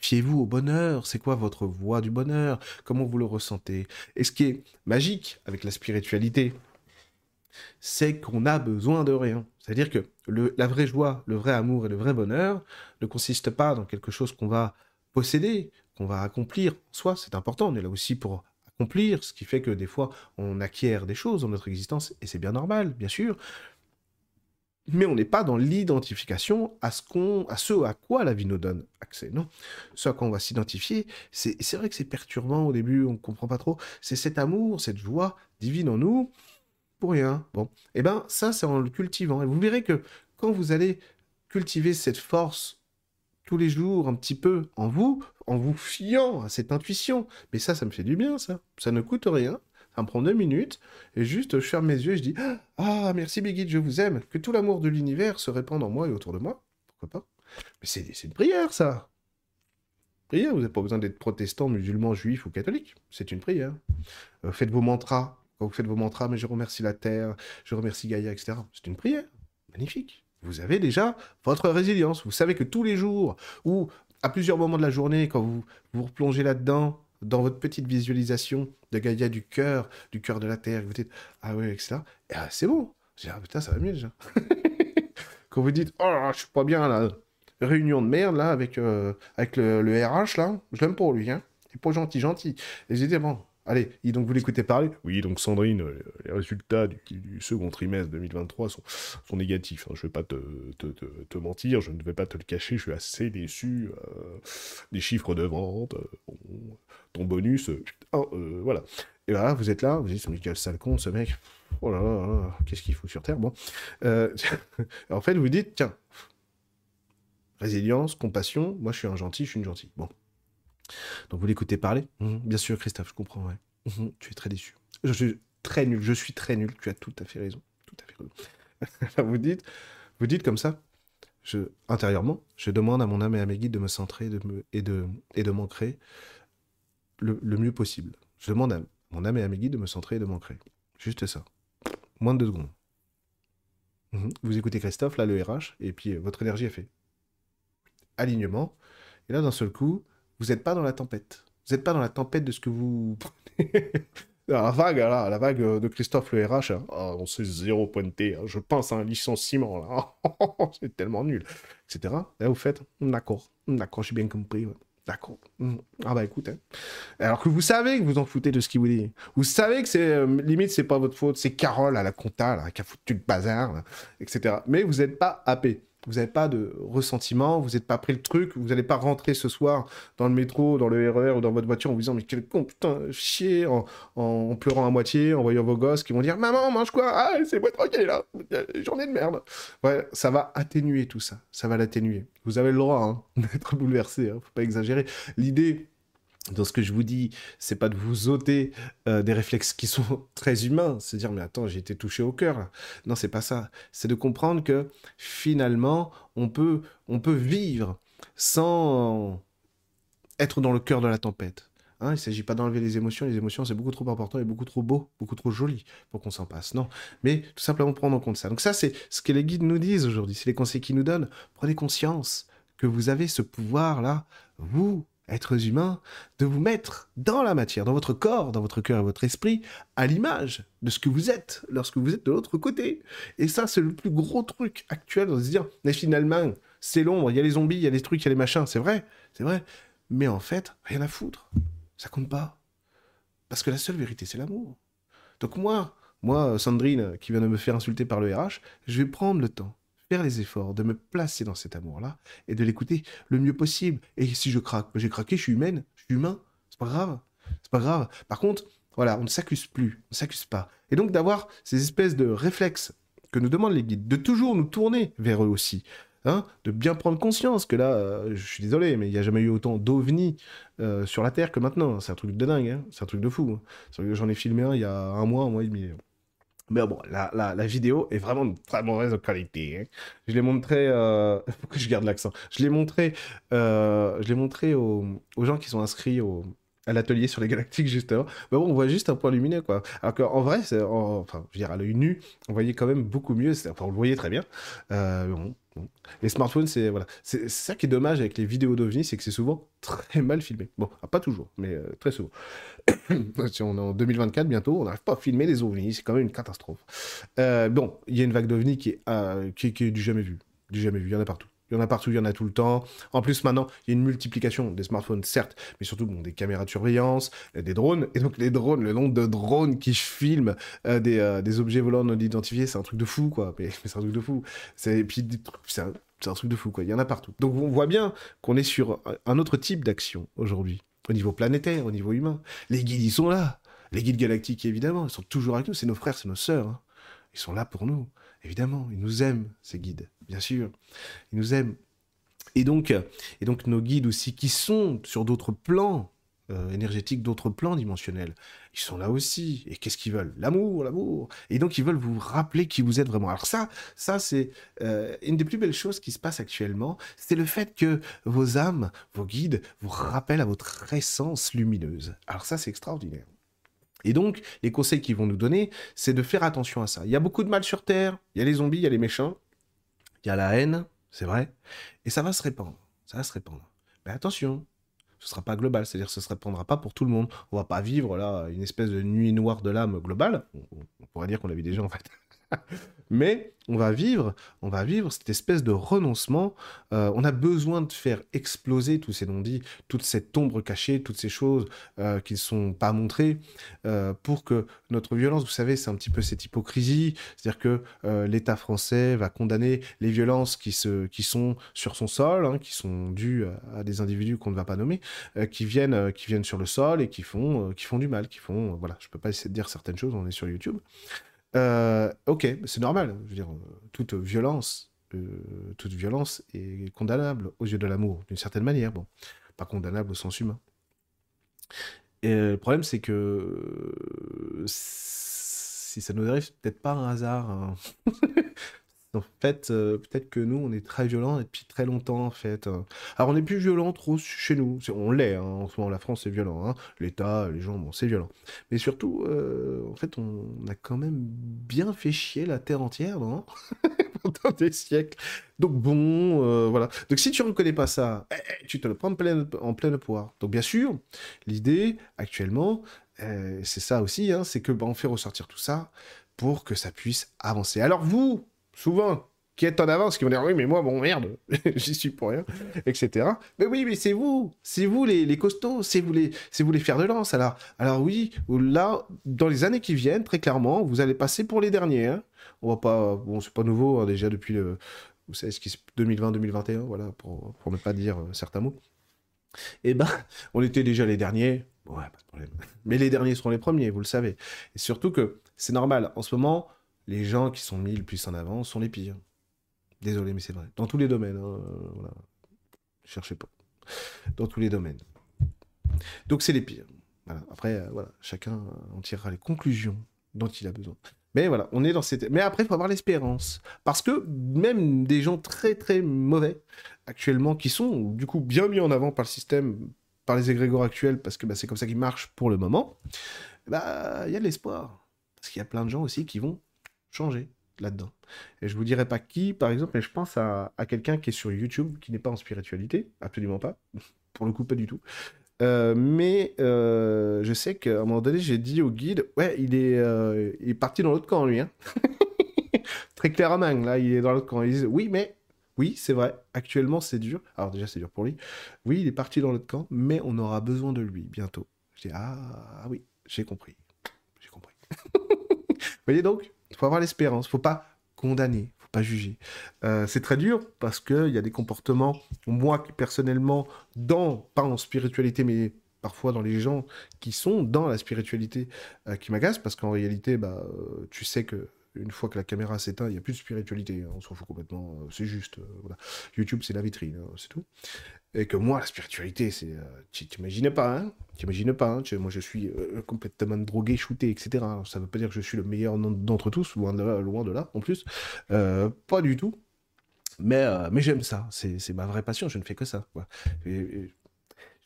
Fiez-vous au bonheur. C'est quoi votre voie du bonheur? Comment vous le ressentez? Et ce qui est magique avec la spiritualité, c'est qu'on a besoin de rien. C'est-à-dire que la vraie joie, le vrai amour et le vrai bonheur ne consistent pas dans quelque chose qu'on va posséder, qu'on va accomplir. Soit c'est important, on est là aussi pour accomplir, ce qui fait que des fois on acquiert des choses dans notre existence, et c'est bien normal, bien sûr mais on n'est pas dans l'identification à ce qu'on, à ce à quoi la vie nous donne accès, non? Ce à quoi on va s'identifier, c'est, vrai que c'est perturbant au début, on ne comprend pas trop. C'est cet amour, cette joie divine en nous, pour rien. Bon, et eh ben ça, c'est en le cultivant. Et vous verrez que quand vous allez cultiver cette force tous les jours, un petit peu en vous, en vous fiant à cette intuition, mais ça, ça me fait du bien, ça. Ça ne coûte rien. Ça me prend deux minutes, et juste je ferme mes yeux et je dis Ah, merci Biggie, je vous aime, que tout l'amour de l'univers se répande en moi et autour de moi. Pourquoi pas? Mais c'est une prière, ça Prière, vous n'avez pas besoin d'être protestant, musulman, juif ou catholique. C'est une prière. Euh, faites vos mantras. Quand vous faites vos mantras, mais je remercie la terre, je remercie Gaïa, etc. C'est une prière. Magnifique. Vous avez déjà votre résilience. Vous savez que tous les jours, ou à plusieurs moments de la journée, quand vous vous replongez là-dedans, dans votre petite visualisation de Gaïa du cœur, du cœur de la terre, vous dites ah ouais, etc. Et ah, c'est bon. Je ah putain, ça va mieux. Quand vous dites oh, je suis pas bien là, réunion de merde là avec, euh, avec le, RH là, je l'aime pas lui, hein. Il est pas gentil, gentil. Et j'ai dit bon, Allez, donc vous l'écoutez parler Oui, donc Sandrine, euh, les résultats du, second trimestre 2023 sont, négatifs. Hein. Je ne vais pas te, mentir, je ne vais pas te le cacher, je suis assez déçu euh, des chiffres de vente. Euh, ton bonus, voilà. Et là, vous êtes là, vous dites, mais quel sale con ce mec. Oh là là, là qu'est-ce qu'il fout sur Terre Bon. en fait, vous dites, tiens, résilience, compassion, moi je suis un gentil, je suis une gentille. Bon. Donc vous l'écoutez parler mhm. Bien sûr, Christophe, je comprends, ouais. Mhm. tu es très déçu. Je suis très nul, je suis très nul, tu as tout à fait raison. Tout à fait raison. vous dites, vous dites comme ça, je, intérieurement, je demande à mon âme et à mes guides de me centrer de me, et de, et de m'ancrer le, le, mieux possible. Je demande à mon âme et à mes guides de me centrer et de m'ancrer. Juste ça. Moins de deux secondes. Mhm. Vous écoutez Christophe, là, le RH, et puis euh, votre énergie est fait. Alignement. Et là, d'un seul coup, vous n'êtes pas dans la tempête. Vous n'êtes pas dans la tempête de ce que vous la vague, là, la vague de Christophe le RH, hein. ah, on zéro pointé. Hein. Je pense à un licenciement, c'est tellement nul, etc. Là, vous faites, d'accord, d'accord, j'ai bien compris. D'accord. Hmm. Ah bah écoute. Hein. Alors que vous savez que vous en foutez de ce qu'il vous dit. Vous savez que c'est euh, limite c'est pas votre faute, c'est Carole à la compta là, qui a foutu le bazar, etc. Mais vous n'êtes pas happé vous n'avez pas de ressentiment, vous n'êtes pas pris le truc, vous n'allez pas rentrer ce soir dans le métro, dans le RER ou dans votre voiture en vous disant mais quel con, putain, chier, en, pleurant à moitié, en voyant vos gosses qui vont dire maman, mange quoi? Ah, c'est moi tranquille là, journée de merde. Ouais, ça va atténuer tout ça, ça va l'atténuer. Vous avez le droit hein, d'être bouleversé, hein, faut pas exagérer. L'idée, dans ce que je vous dis, c'est pas de vous ôter euh, des réflexes qui sont très humains, c'est dire mais attends j'ai été touché au cœur. Non c'est pas ça. C'est de comprendre que finalement on peut on peut vivre sans être dans le cœur de la tempête. Hein, il ne s'agit pas d'enlever les émotions. Les émotions, c'est beaucoup trop important et beaucoup trop beau, beaucoup trop joli pour qu'on s'en passe. Non, mais tout simplement prendre en compte ça. Donc ça, c'est ce que les guides nous disent aujourd'hui. C'est les conseils qu'ils nous donnent. Prenez conscience que vous avez ce pouvoir-là, vous, êtres humains, de vous mettre dans la matière, dans votre corps, dans votre cœur et votre esprit, à l'image de ce que vous êtes lorsque vous êtes de l'autre côté. Et ça, c'est le plus gros truc actuel, de se dire, mais finalement, c'est l'ombre, il y a les zombies, il y a les trucs, il y a les machins, c'est vrai, c'est vrai. Mais en fait, rien à foutre. Ça compte pas. Parce que la seule vérité, c'est l'amour. Donc moi, moi, Sandrine, qui vient de me faire insulter par le RH, je vais prendre le temps faire les efforts, de me placer dans cet amour-là et de l'écouter le mieux possible. Et si je craque, j'ai craqué, je suis humaine, je suis humain, c'est pas grave, c'est pas grave. Par contre, voilà, on ne s'accuse plus, on ne s'accuse pas. Et donc d'avoir ces espèces de réflexes que nous demandent les guides, de toujours nous tourner vers eux aussi. Hein, de bien prendre conscience que là, euh, je suis désolé, mais il n'y a jamais eu autant d'ovnis euh, sur la Terre que maintenant. C'est un truc de dingue, hein. c'est un truc de fou. Hein. J'en ai filmé un il y a un mois, un mois et demi. Mais bon, la, la, la, vidéo est vraiment de très mauvaise qualité. Hein. Je l'ai montré. Euh... Pourquoi je garde l'accent? Je l'ai montré, euh... je montré aux... aux, gens qui sont inscrits au... à l'atelier sur les galactiques, justement. Bon, on voit juste un point lumineux, quoi. Alors qu'en vrai, enfin, je à l'œil nu, on voyait quand même beaucoup mieux. Enfin, on le voyait très bien. Euh, les smartphones, c'est voilà, ça qui est dommage avec les vidéos d'OVNI, c'est que c'est souvent très mal filmé. Bon, ah, pas toujours, mais euh, très souvent. si on est en 2024 bientôt, on n'arrive pas à filmer les ovnis, c'est quand même une catastrophe. Euh, bon, il y a une vague d'ovnis qui, euh, qui, qui est du jamais vu, du jamais vu, il y en a partout. Il y en a partout, il y en a tout le temps. En plus, maintenant, il y a une multiplication des smartphones, certes, mais surtout des caméras de surveillance, des drones. Et donc, les drones, le nombre de drones qui filment euh, des, euh, des, objets volants non identifiés, c'est un truc de fou, quoi. Mais, c'est un truc de fou. Et puis, c'est un, un, truc de fou, quoi. Il y en a partout. Donc, on voit bien qu'on est sur un autre type d'action aujourd'hui, au niveau planétaire, au niveau humain. Les guides, ils sont là. Les guides galactiques, évidemment, ils sont toujours avec nous. C'est nos frères, c'est nos sœurs. Hein. Ils sont là pour nous. Évidemment, ils nous aiment, ces guides, bien sûr. Ils nous aiment. Et donc, et donc nos guides aussi, qui sont sur d'autres plans euh, énergétiques, d'autres plans dimensionnels, ils sont là aussi. Et qu'est-ce qu'ils veulent? L'amour, l'amour. Et donc, ils veulent vous rappeler qui vous êtes vraiment. Alors ça, ça c'est euh, une des plus belles choses qui se passe actuellement, c'est le fait que vos âmes, vos guides, vous rappellent à votre essence lumineuse. Alors ça, c'est extraordinaire. Et donc, les conseils qu'ils vont nous donner, c'est de faire attention à ça. Il y a beaucoup de mal sur Terre, il y a les zombies, il y a les méchants, il y a la haine, c'est vrai, et ça va se répandre, ça va se répandre. Mais attention, ce ne sera pas global, c'est-à-dire que ce ne se répandra pas pour tout le monde. On va pas vivre là une espèce de nuit noire de l'âme globale, on, pourrait dire qu'on la vit déjà en fait. Mais on va vivre, on va vivre cette espèce de renoncement. Euh, on a besoin de faire exploser tous ces non-dits, toute cette ombre cachée, toutes ces choses euh, qui ne sont pas montrées, euh, pour que notre violence, vous savez, c'est un petit peu cette hypocrisie, c'est-à-dire que l'État français va condamner les violences qui, se, qui sont sur son sol, hein, qui sont dues à, des individus qu'on ne va pas nommer, qui viennent, qui viennent sur le sol et qui font, qui font du mal, qui font, voilà, je peux pas essayer de dire certaines choses, on est sur YouTube. Euh, ok, c'est normal. Je veux dire, toute violence, euh, toute violence est condamnable aux yeux de l'amour, d'une certaine manière. Bon, pas condamnable au sens humain. Et le problème, c'est que si ça nous arrive, peut-être pas un hasard. Hein. En fait, euh, peut-être que nous, on est très violents depuis très longtemps, en fait. Hein. Alors, on n'est plus violent trop chez nous. On l'est, hein. En ce moment, la France, c'est violent. Hein. L'État, les gens, bon, c'est violent. Mais surtout, euh, en fait, on a quand même bien fait chier la Terre entière, Pendant des siècles. Donc, bon, euh, voilà. Donc, si tu ne reconnais pas ça, eh, eh, tu te le prends en pleine, en poire. Donc, bien sûr, l'idée, actuellement, c'est ça aussi, c'est que bah, on fait ressortir tout ça pour que ça puisse avancer. Alors, vous, souvent, qui êtes en avance, qui vont dire oui, mais moi, bon, merde, j'y suis pour rien, etc. Mais oui, mais c'est vous, c'est vous les, costauds, c'est vous les, c'est vous les de lance. Alors, alors oui, là, dans les années qui viennent, très clairement, vous allez passer pour les derniers. Hein. On va pas, bon, c'est pas nouveau hein, déjà depuis le, vous savez ce qui 2020-2021, voilà, pour, pour, ne pas dire euh, certains mots. Eh ben, on était déjà les derniers. Ouais, pas de problème. Mais les derniers seront les premiers, vous le savez. Et surtout que c'est normal. En ce moment, les gens qui sont mis le plus en avant sont les pires. Désolé, mais c'est vrai. Dans tous les domaines. Hein, voilà. Cherchez pas. Dans tous les domaines. Donc c'est les pires. Après, euh, voilà, chacun en tirera les conclusions dont il a besoin. Mais voilà, on est dans cette. Mais après, il faut avoir l'espérance. Parce que même des gens très très mauvais actuellement, qui sont du coup bien mis en avant par le système, par les égrégores actuels, parce que bah, c'est comme ça qu'ils marchent pour le moment, bah il y a de l'espoir. Parce qu'il y a plein de gens aussi qui vont changer là-dedans. Et je vous dirai pas qui, par exemple, mais je pense à, quelqu'un qui est sur YouTube, qui n'est pas en spiritualité, absolument pas, pour le coup pas du tout. Euh, mais euh, je sais qu'à un moment donné, j'ai dit au guide, ouais, il est, euh, il est parti dans l'autre camp, lui. Hein. Très clairement, là, il est dans l'autre camp. Il dit, oui, mais, oui, c'est vrai, actuellement, c'est dur. Alors déjà, c'est dur pour lui. Oui, il est parti dans l'autre camp, mais on aura besoin de lui bientôt. Je dis, ah, oui, j'ai compris. J'ai compris. Vous voyez donc? Il faut avoir l'espérance, il faut pas condamner, faut pas juger. Euh, c'est très dur parce qu'il y a des comportements, moi personnellement, dans, pas en spiritualité, mais parfois dans les gens qui sont dans la spiritualité, euh, qui m'agacent parce qu'en réalité, bah, euh, tu sais que une fois que la caméra s'éteint, il n'y a plus de spiritualité, hein, on s'en fout complètement, c'est juste, voilà. YouTube c'est la vitrine, hein, c'est tout. Et que moi, la spiritualité, c'est. Euh, tu t'imagines pas, hein T'imagines pas, hein Moi, je suis euh, complètement drogué, shooté, etc. ça veut pas dire que je suis le meilleur d'entre tous, loin de là, loin de là en plus. Euh, pas du tout. Mais, mais j'aime ça. C'est ma vraie passion. Je ne fais que ça. Je ne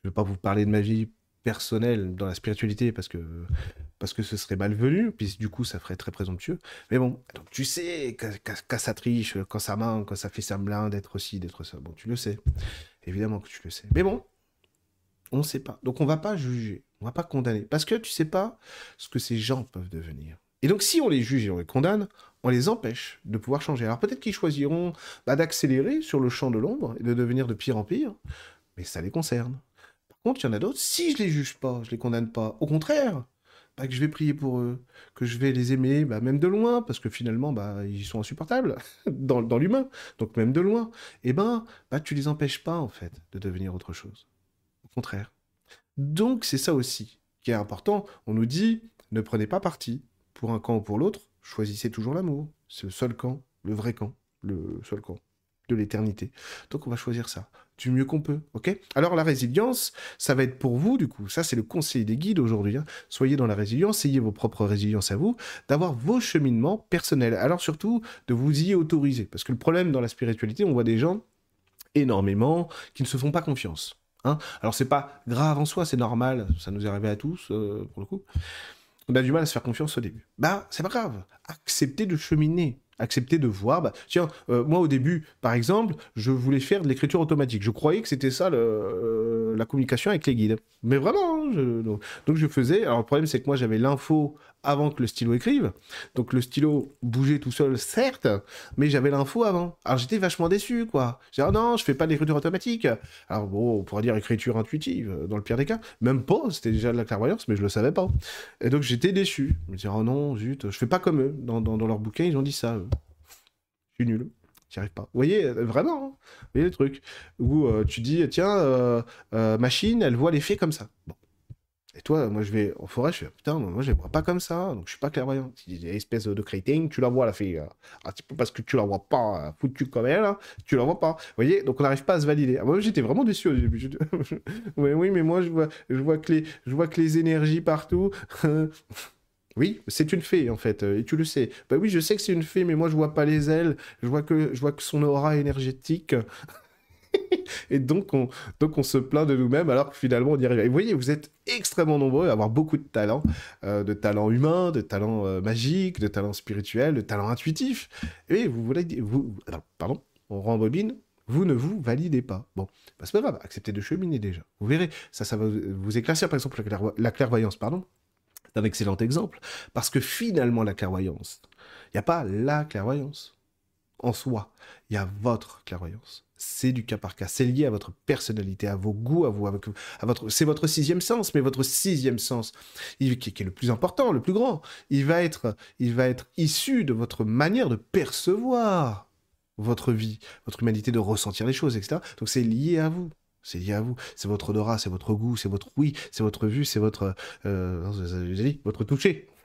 vais pas vous parler de ma vie personnelle dans la spiritualité parce que parce que ce serait malvenu puis du coup ça ferait très présomptueux mais bon donc tu sais quand, ça triche quand ça manque quand ça fait semblant d'être aussi d'être ça bon tu le sais Évidemment que tu le sais. Mais bon, on ne sait pas. Donc on va pas juger, on va pas condamner. Parce que tu sais pas ce que ces gens peuvent devenir. Et donc si on les juge et on les condamne, on les empêche de pouvoir changer. Alors peut-être qu'ils choisiront bah, d'accélérer sur le champ de l'ombre et de devenir de pire en pire, mais ça les concerne. Contre, il y en a d'autres, si je les juge pas, je les condamne pas, au contraire, bah, que je vais prier pour eux, que je vais les aimer, bah, même de loin, parce que finalement, bah, ils sont insupportables dans, l'humain, donc même de loin, eh ben, bah, tu les empêches pas, en fait, de devenir autre chose. Au contraire. Donc, c'est ça aussi qui est important. On nous dit, ne prenez pas parti pour un camp ou pour l'autre, choisissez toujours l'amour. C'est le seul camp, le vrai camp, le seul camp de l'éternité. Donc on va choisir ça du mieux qu'on peut, ok? Alors la résilience, ça va être pour vous, du coup, ça c'est le conseil des guides aujourd'hui, hein. soyez dans la résilience, ayez vos propres résiliences à vous, d'avoir vos cheminements personnels, alors surtout de vous y autoriser, parce que le problème dans la spiritualité, on voit des gens énormément qui ne se font pas confiance. Hein alors c'est pas grave en soi, c'est normal, ça nous est arrivé à tous, euh, pour le coup. On a du mal à se faire confiance au début. Bah, c'est pas grave. Acceptez de cheminer accepter de voir. Bah, tiens, euh, moi au début, par exemple, je voulais faire de l'écriture automatique. Je croyais que c'était ça euh, la communication avec les guides. Mais vraiment, hein, donc, je faisais. Alors le problème, c'est que moi j'avais l'info avant que le stylo écrive. Donc le stylo bougeait tout seul, certes, mais j'avais l'info avant. Alors j'étais vachement déçu, quoi. J'ai dit, oh non, je fais pas d'écriture automatique. Alors bon, on pourrait dire écriture intuitive, euh, dans le pire des cas. Même pas, c'était déjà de la clairvoyance, mais je le savais pas. Et donc j'étais déçu. Je me disais, oh non, zut, je fais pas comme eux. Dans, dans, dans leur bouquin, ils ont dit ça suis nul. J'y arrive pas. Vous voyez, euh, vraiment, hein. vous voyez le truc. Où euh, tu dis, tiens, machine, elle voit les faits comme ça. Bon. Et toi, moi, je vais en forêt, je fais, putain, moi, je les vois pas comme ça, donc je suis pas clairvoyant. Espèce de crétin, tu la vois, la fille. Un petit peu parce que tu la vois pas foutu comme elle, hein, tu la vois pas. Vous voyez, donc on n'arrive pas à se valider. Ah, moi, j'étais vraiment déçu au début. oui, oui, mais moi, je vois, je vois, que, les, je vois que les énergies partout. Oui, c'est une fée en fait, euh, et tu le sais. Bah oui, je sais que c'est une fée, mais moi je vois pas les ailes, je vois que, je vois que son aura énergétique. et donc on, donc on se plaint de nous-mêmes alors que finalement on y arrive. Et vous voyez, vous êtes extrêmement nombreux à avoir beaucoup de talents, euh, de talents humains, de talents euh, magiques, de talents spirituels, de talents intuitifs. Et vous voulez, vous, pardon, on rembobine, vous ne vous validez pas. Bon, bah, c'est pas grave, acceptez de cheminer déjà. Vous verrez, ça, ça va vous éclaircir par exemple la clairvoyance, pardon un excellent exemple. Parce que finalement, la clairvoyance, il n'y a pas la clairvoyance. en soi. Il y a votre clairvoyance. C'est du cas par cas. C'est lié à votre personnalité, à vos goûts, à vous, à votre. C'est votre sixième sens, mais votre sixième sens, qui, qui, est le plus important, le plus grand. Il va être, il va être issu de votre manière de percevoir votre vie, votre humanité, de ressentir les choses, etc. Donc c'est lié à vous. C'est lié à vous. C'est votre odorat, c'est votre goût, c'est votre oui, c'est votre vue, c'est votre, euh, dit, votre toucher.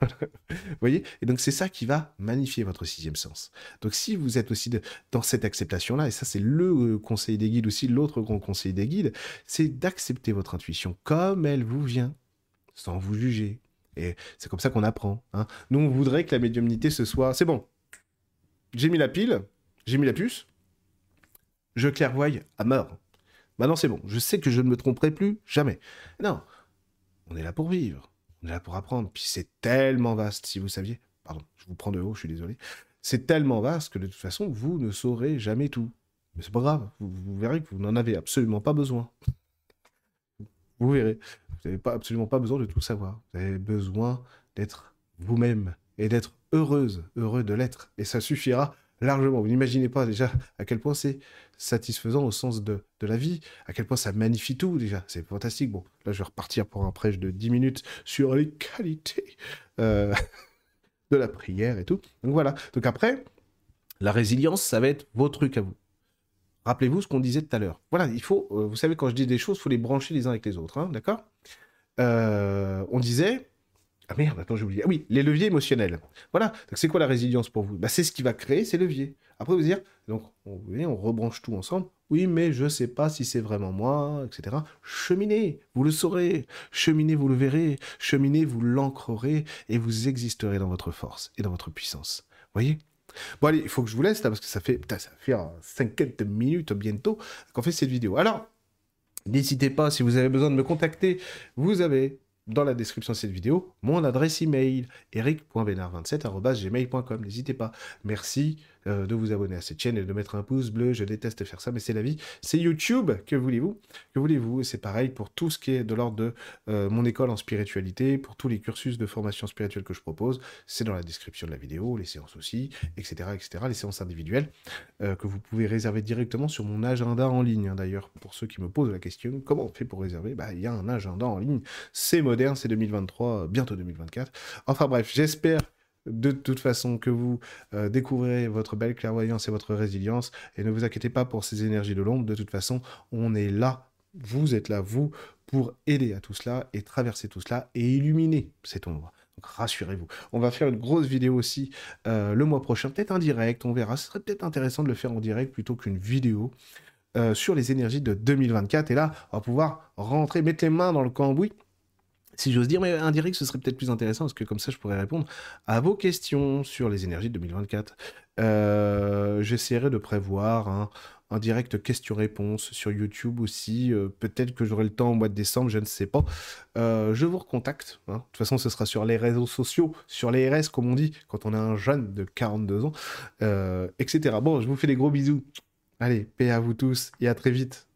vous voyez? Et donc c'est ça qui va magnifier votre sixième sens. Donc si vous êtes aussi dans cette acceptation-là, et ça c'est le euh, conseil des guides aussi, l'autre grand conseil des guides, c'est d'accepter votre intuition comme elle vous vient, sans vous juger. Et c'est comme ça qu'on apprend. Hein. Nous on voudrait que la médiumnité ce soit, c'est bon, j'ai mis la pile, j'ai mis la puce, je clairvoie à mort. Maintenant, c'est bon. Je sais que je ne me tromperai plus jamais. Non. On est là pour vivre. On est là pour apprendre. Puis c'est tellement vaste, si vous saviez. Pardon, je vous prends de haut, je suis désolé. C'est tellement vaste que de toute façon, vous ne saurez jamais tout. Mais c'est pas grave. Vous, verrez que vous n'en avez absolument pas besoin. Vous verrez. Vous n'avez pas, absolument pas besoin de tout savoir. Vous avez besoin d'être vous-même et d'être heureuse, heureux de l'être. Et ça suffira largement. Vous n'imaginez pas déjà à quel point c'est satisfaisant au sens de, la vie, à quel point ça magnifie tout déjà. C'est fantastique. Bon, là, je vais repartir pour un prêche de 10 minutes sur les qualités euh, de la prière et tout. Donc voilà. Donc après, la résilience, ça va être vos trucs à vous. Rappelez-vous ce qu'on disait tout à l'heure. Voilà, il faut, euh, vous savez, quand je dis des choses, il faut les brancher les uns avec les autres, hein, d'accord? Euh, On disait, ah merde, attends, j'ai oublié. Ah oui, les leviers émotionnels. Voilà. C'est quoi la résilience pour vous? Bah, C'est ce qui va créer ces leviers. Après, vous dire, donc, on, on rebranche tout ensemble. Oui, mais je ne sais pas si c'est vraiment moi, etc. Cheminez, vous le saurez. Cheminez, vous le verrez. Cheminez, vous l'ancrerez et vous existerez dans votre force et dans votre puissance. Voyez? Bon, allez, il faut que je vous laisse là parce que ça fait, putain, ça fait 50 minutes bientôt qu'on fait cette vidéo. Alors, n'hésitez pas, si vous avez besoin de me contacter, vous avez dans la description de cette vidéo mon adresse email eric.vénard27.gmail.com. N'hésitez pas. Merci euh, de vous abonner à cette chaîne et de mettre un pouce bleu. Je déteste faire ça, mais c'est la vie. C'est YouTube, que voulez-vous? Que voulez-vous? C'est pareil pour tout ce qui est de l'ordre de euh, mon école en spiritualité, pour tous les cursus de formation spirituelle que je propose. C'est dans la description de la vidéo, les séances aussi, etc. etc. les séances individuelles euh, que vous pouvez réserver directement sur mon agenda en ligne. Hein, d'ailleurs, pour ceux qui me posent la question, comment on fait pour réserver? Bah, Il y a un agenda en ligne. C'est moderne, c'est 2023, bientôt 2024. Enfin bref, j'espère de toute façon que vous euh, découvrez votre belle clairvoyance et votre résilience. Et ne vous inquiétez pas pour ces énergies de l'ombre. De toute façon, on est là, vous êtes là, vous, pour aider à tout cela et traverser tout cela et illuminer cette ombre. Donc rassurez-vous. On va faire une grosse vidéo aussi euh, le mois prochain, peut-être en direct, on verra. Ce serait peut-être intéressant de le faire en direct plutôt qu'une vidéo. Euh, sur les énergies de 2024 et là on va pouvoir rentrer mettre les mains dans le cambouis si j'ose dire, mais un direct, ce serait peut-être plus intéressant, parce que comme ça, je pourrais répondre à vos questions sur les énergies de 2024. Euh, j'essaierai de prévoir un, direct question-réponse sur YouTube aussi. Euh, peut-être que j'aurai le temps au mois de décembre, je ne sais pas. Euh, je vous recontacte. Hein. De toute façon, ce sera sur les réseaux sociaux, sur les RS, comme on dit, quand on a un jeune de 42 ans, etc. Bon, je vous fais des gros bisous. Allez, paix à vous tous et à très vite.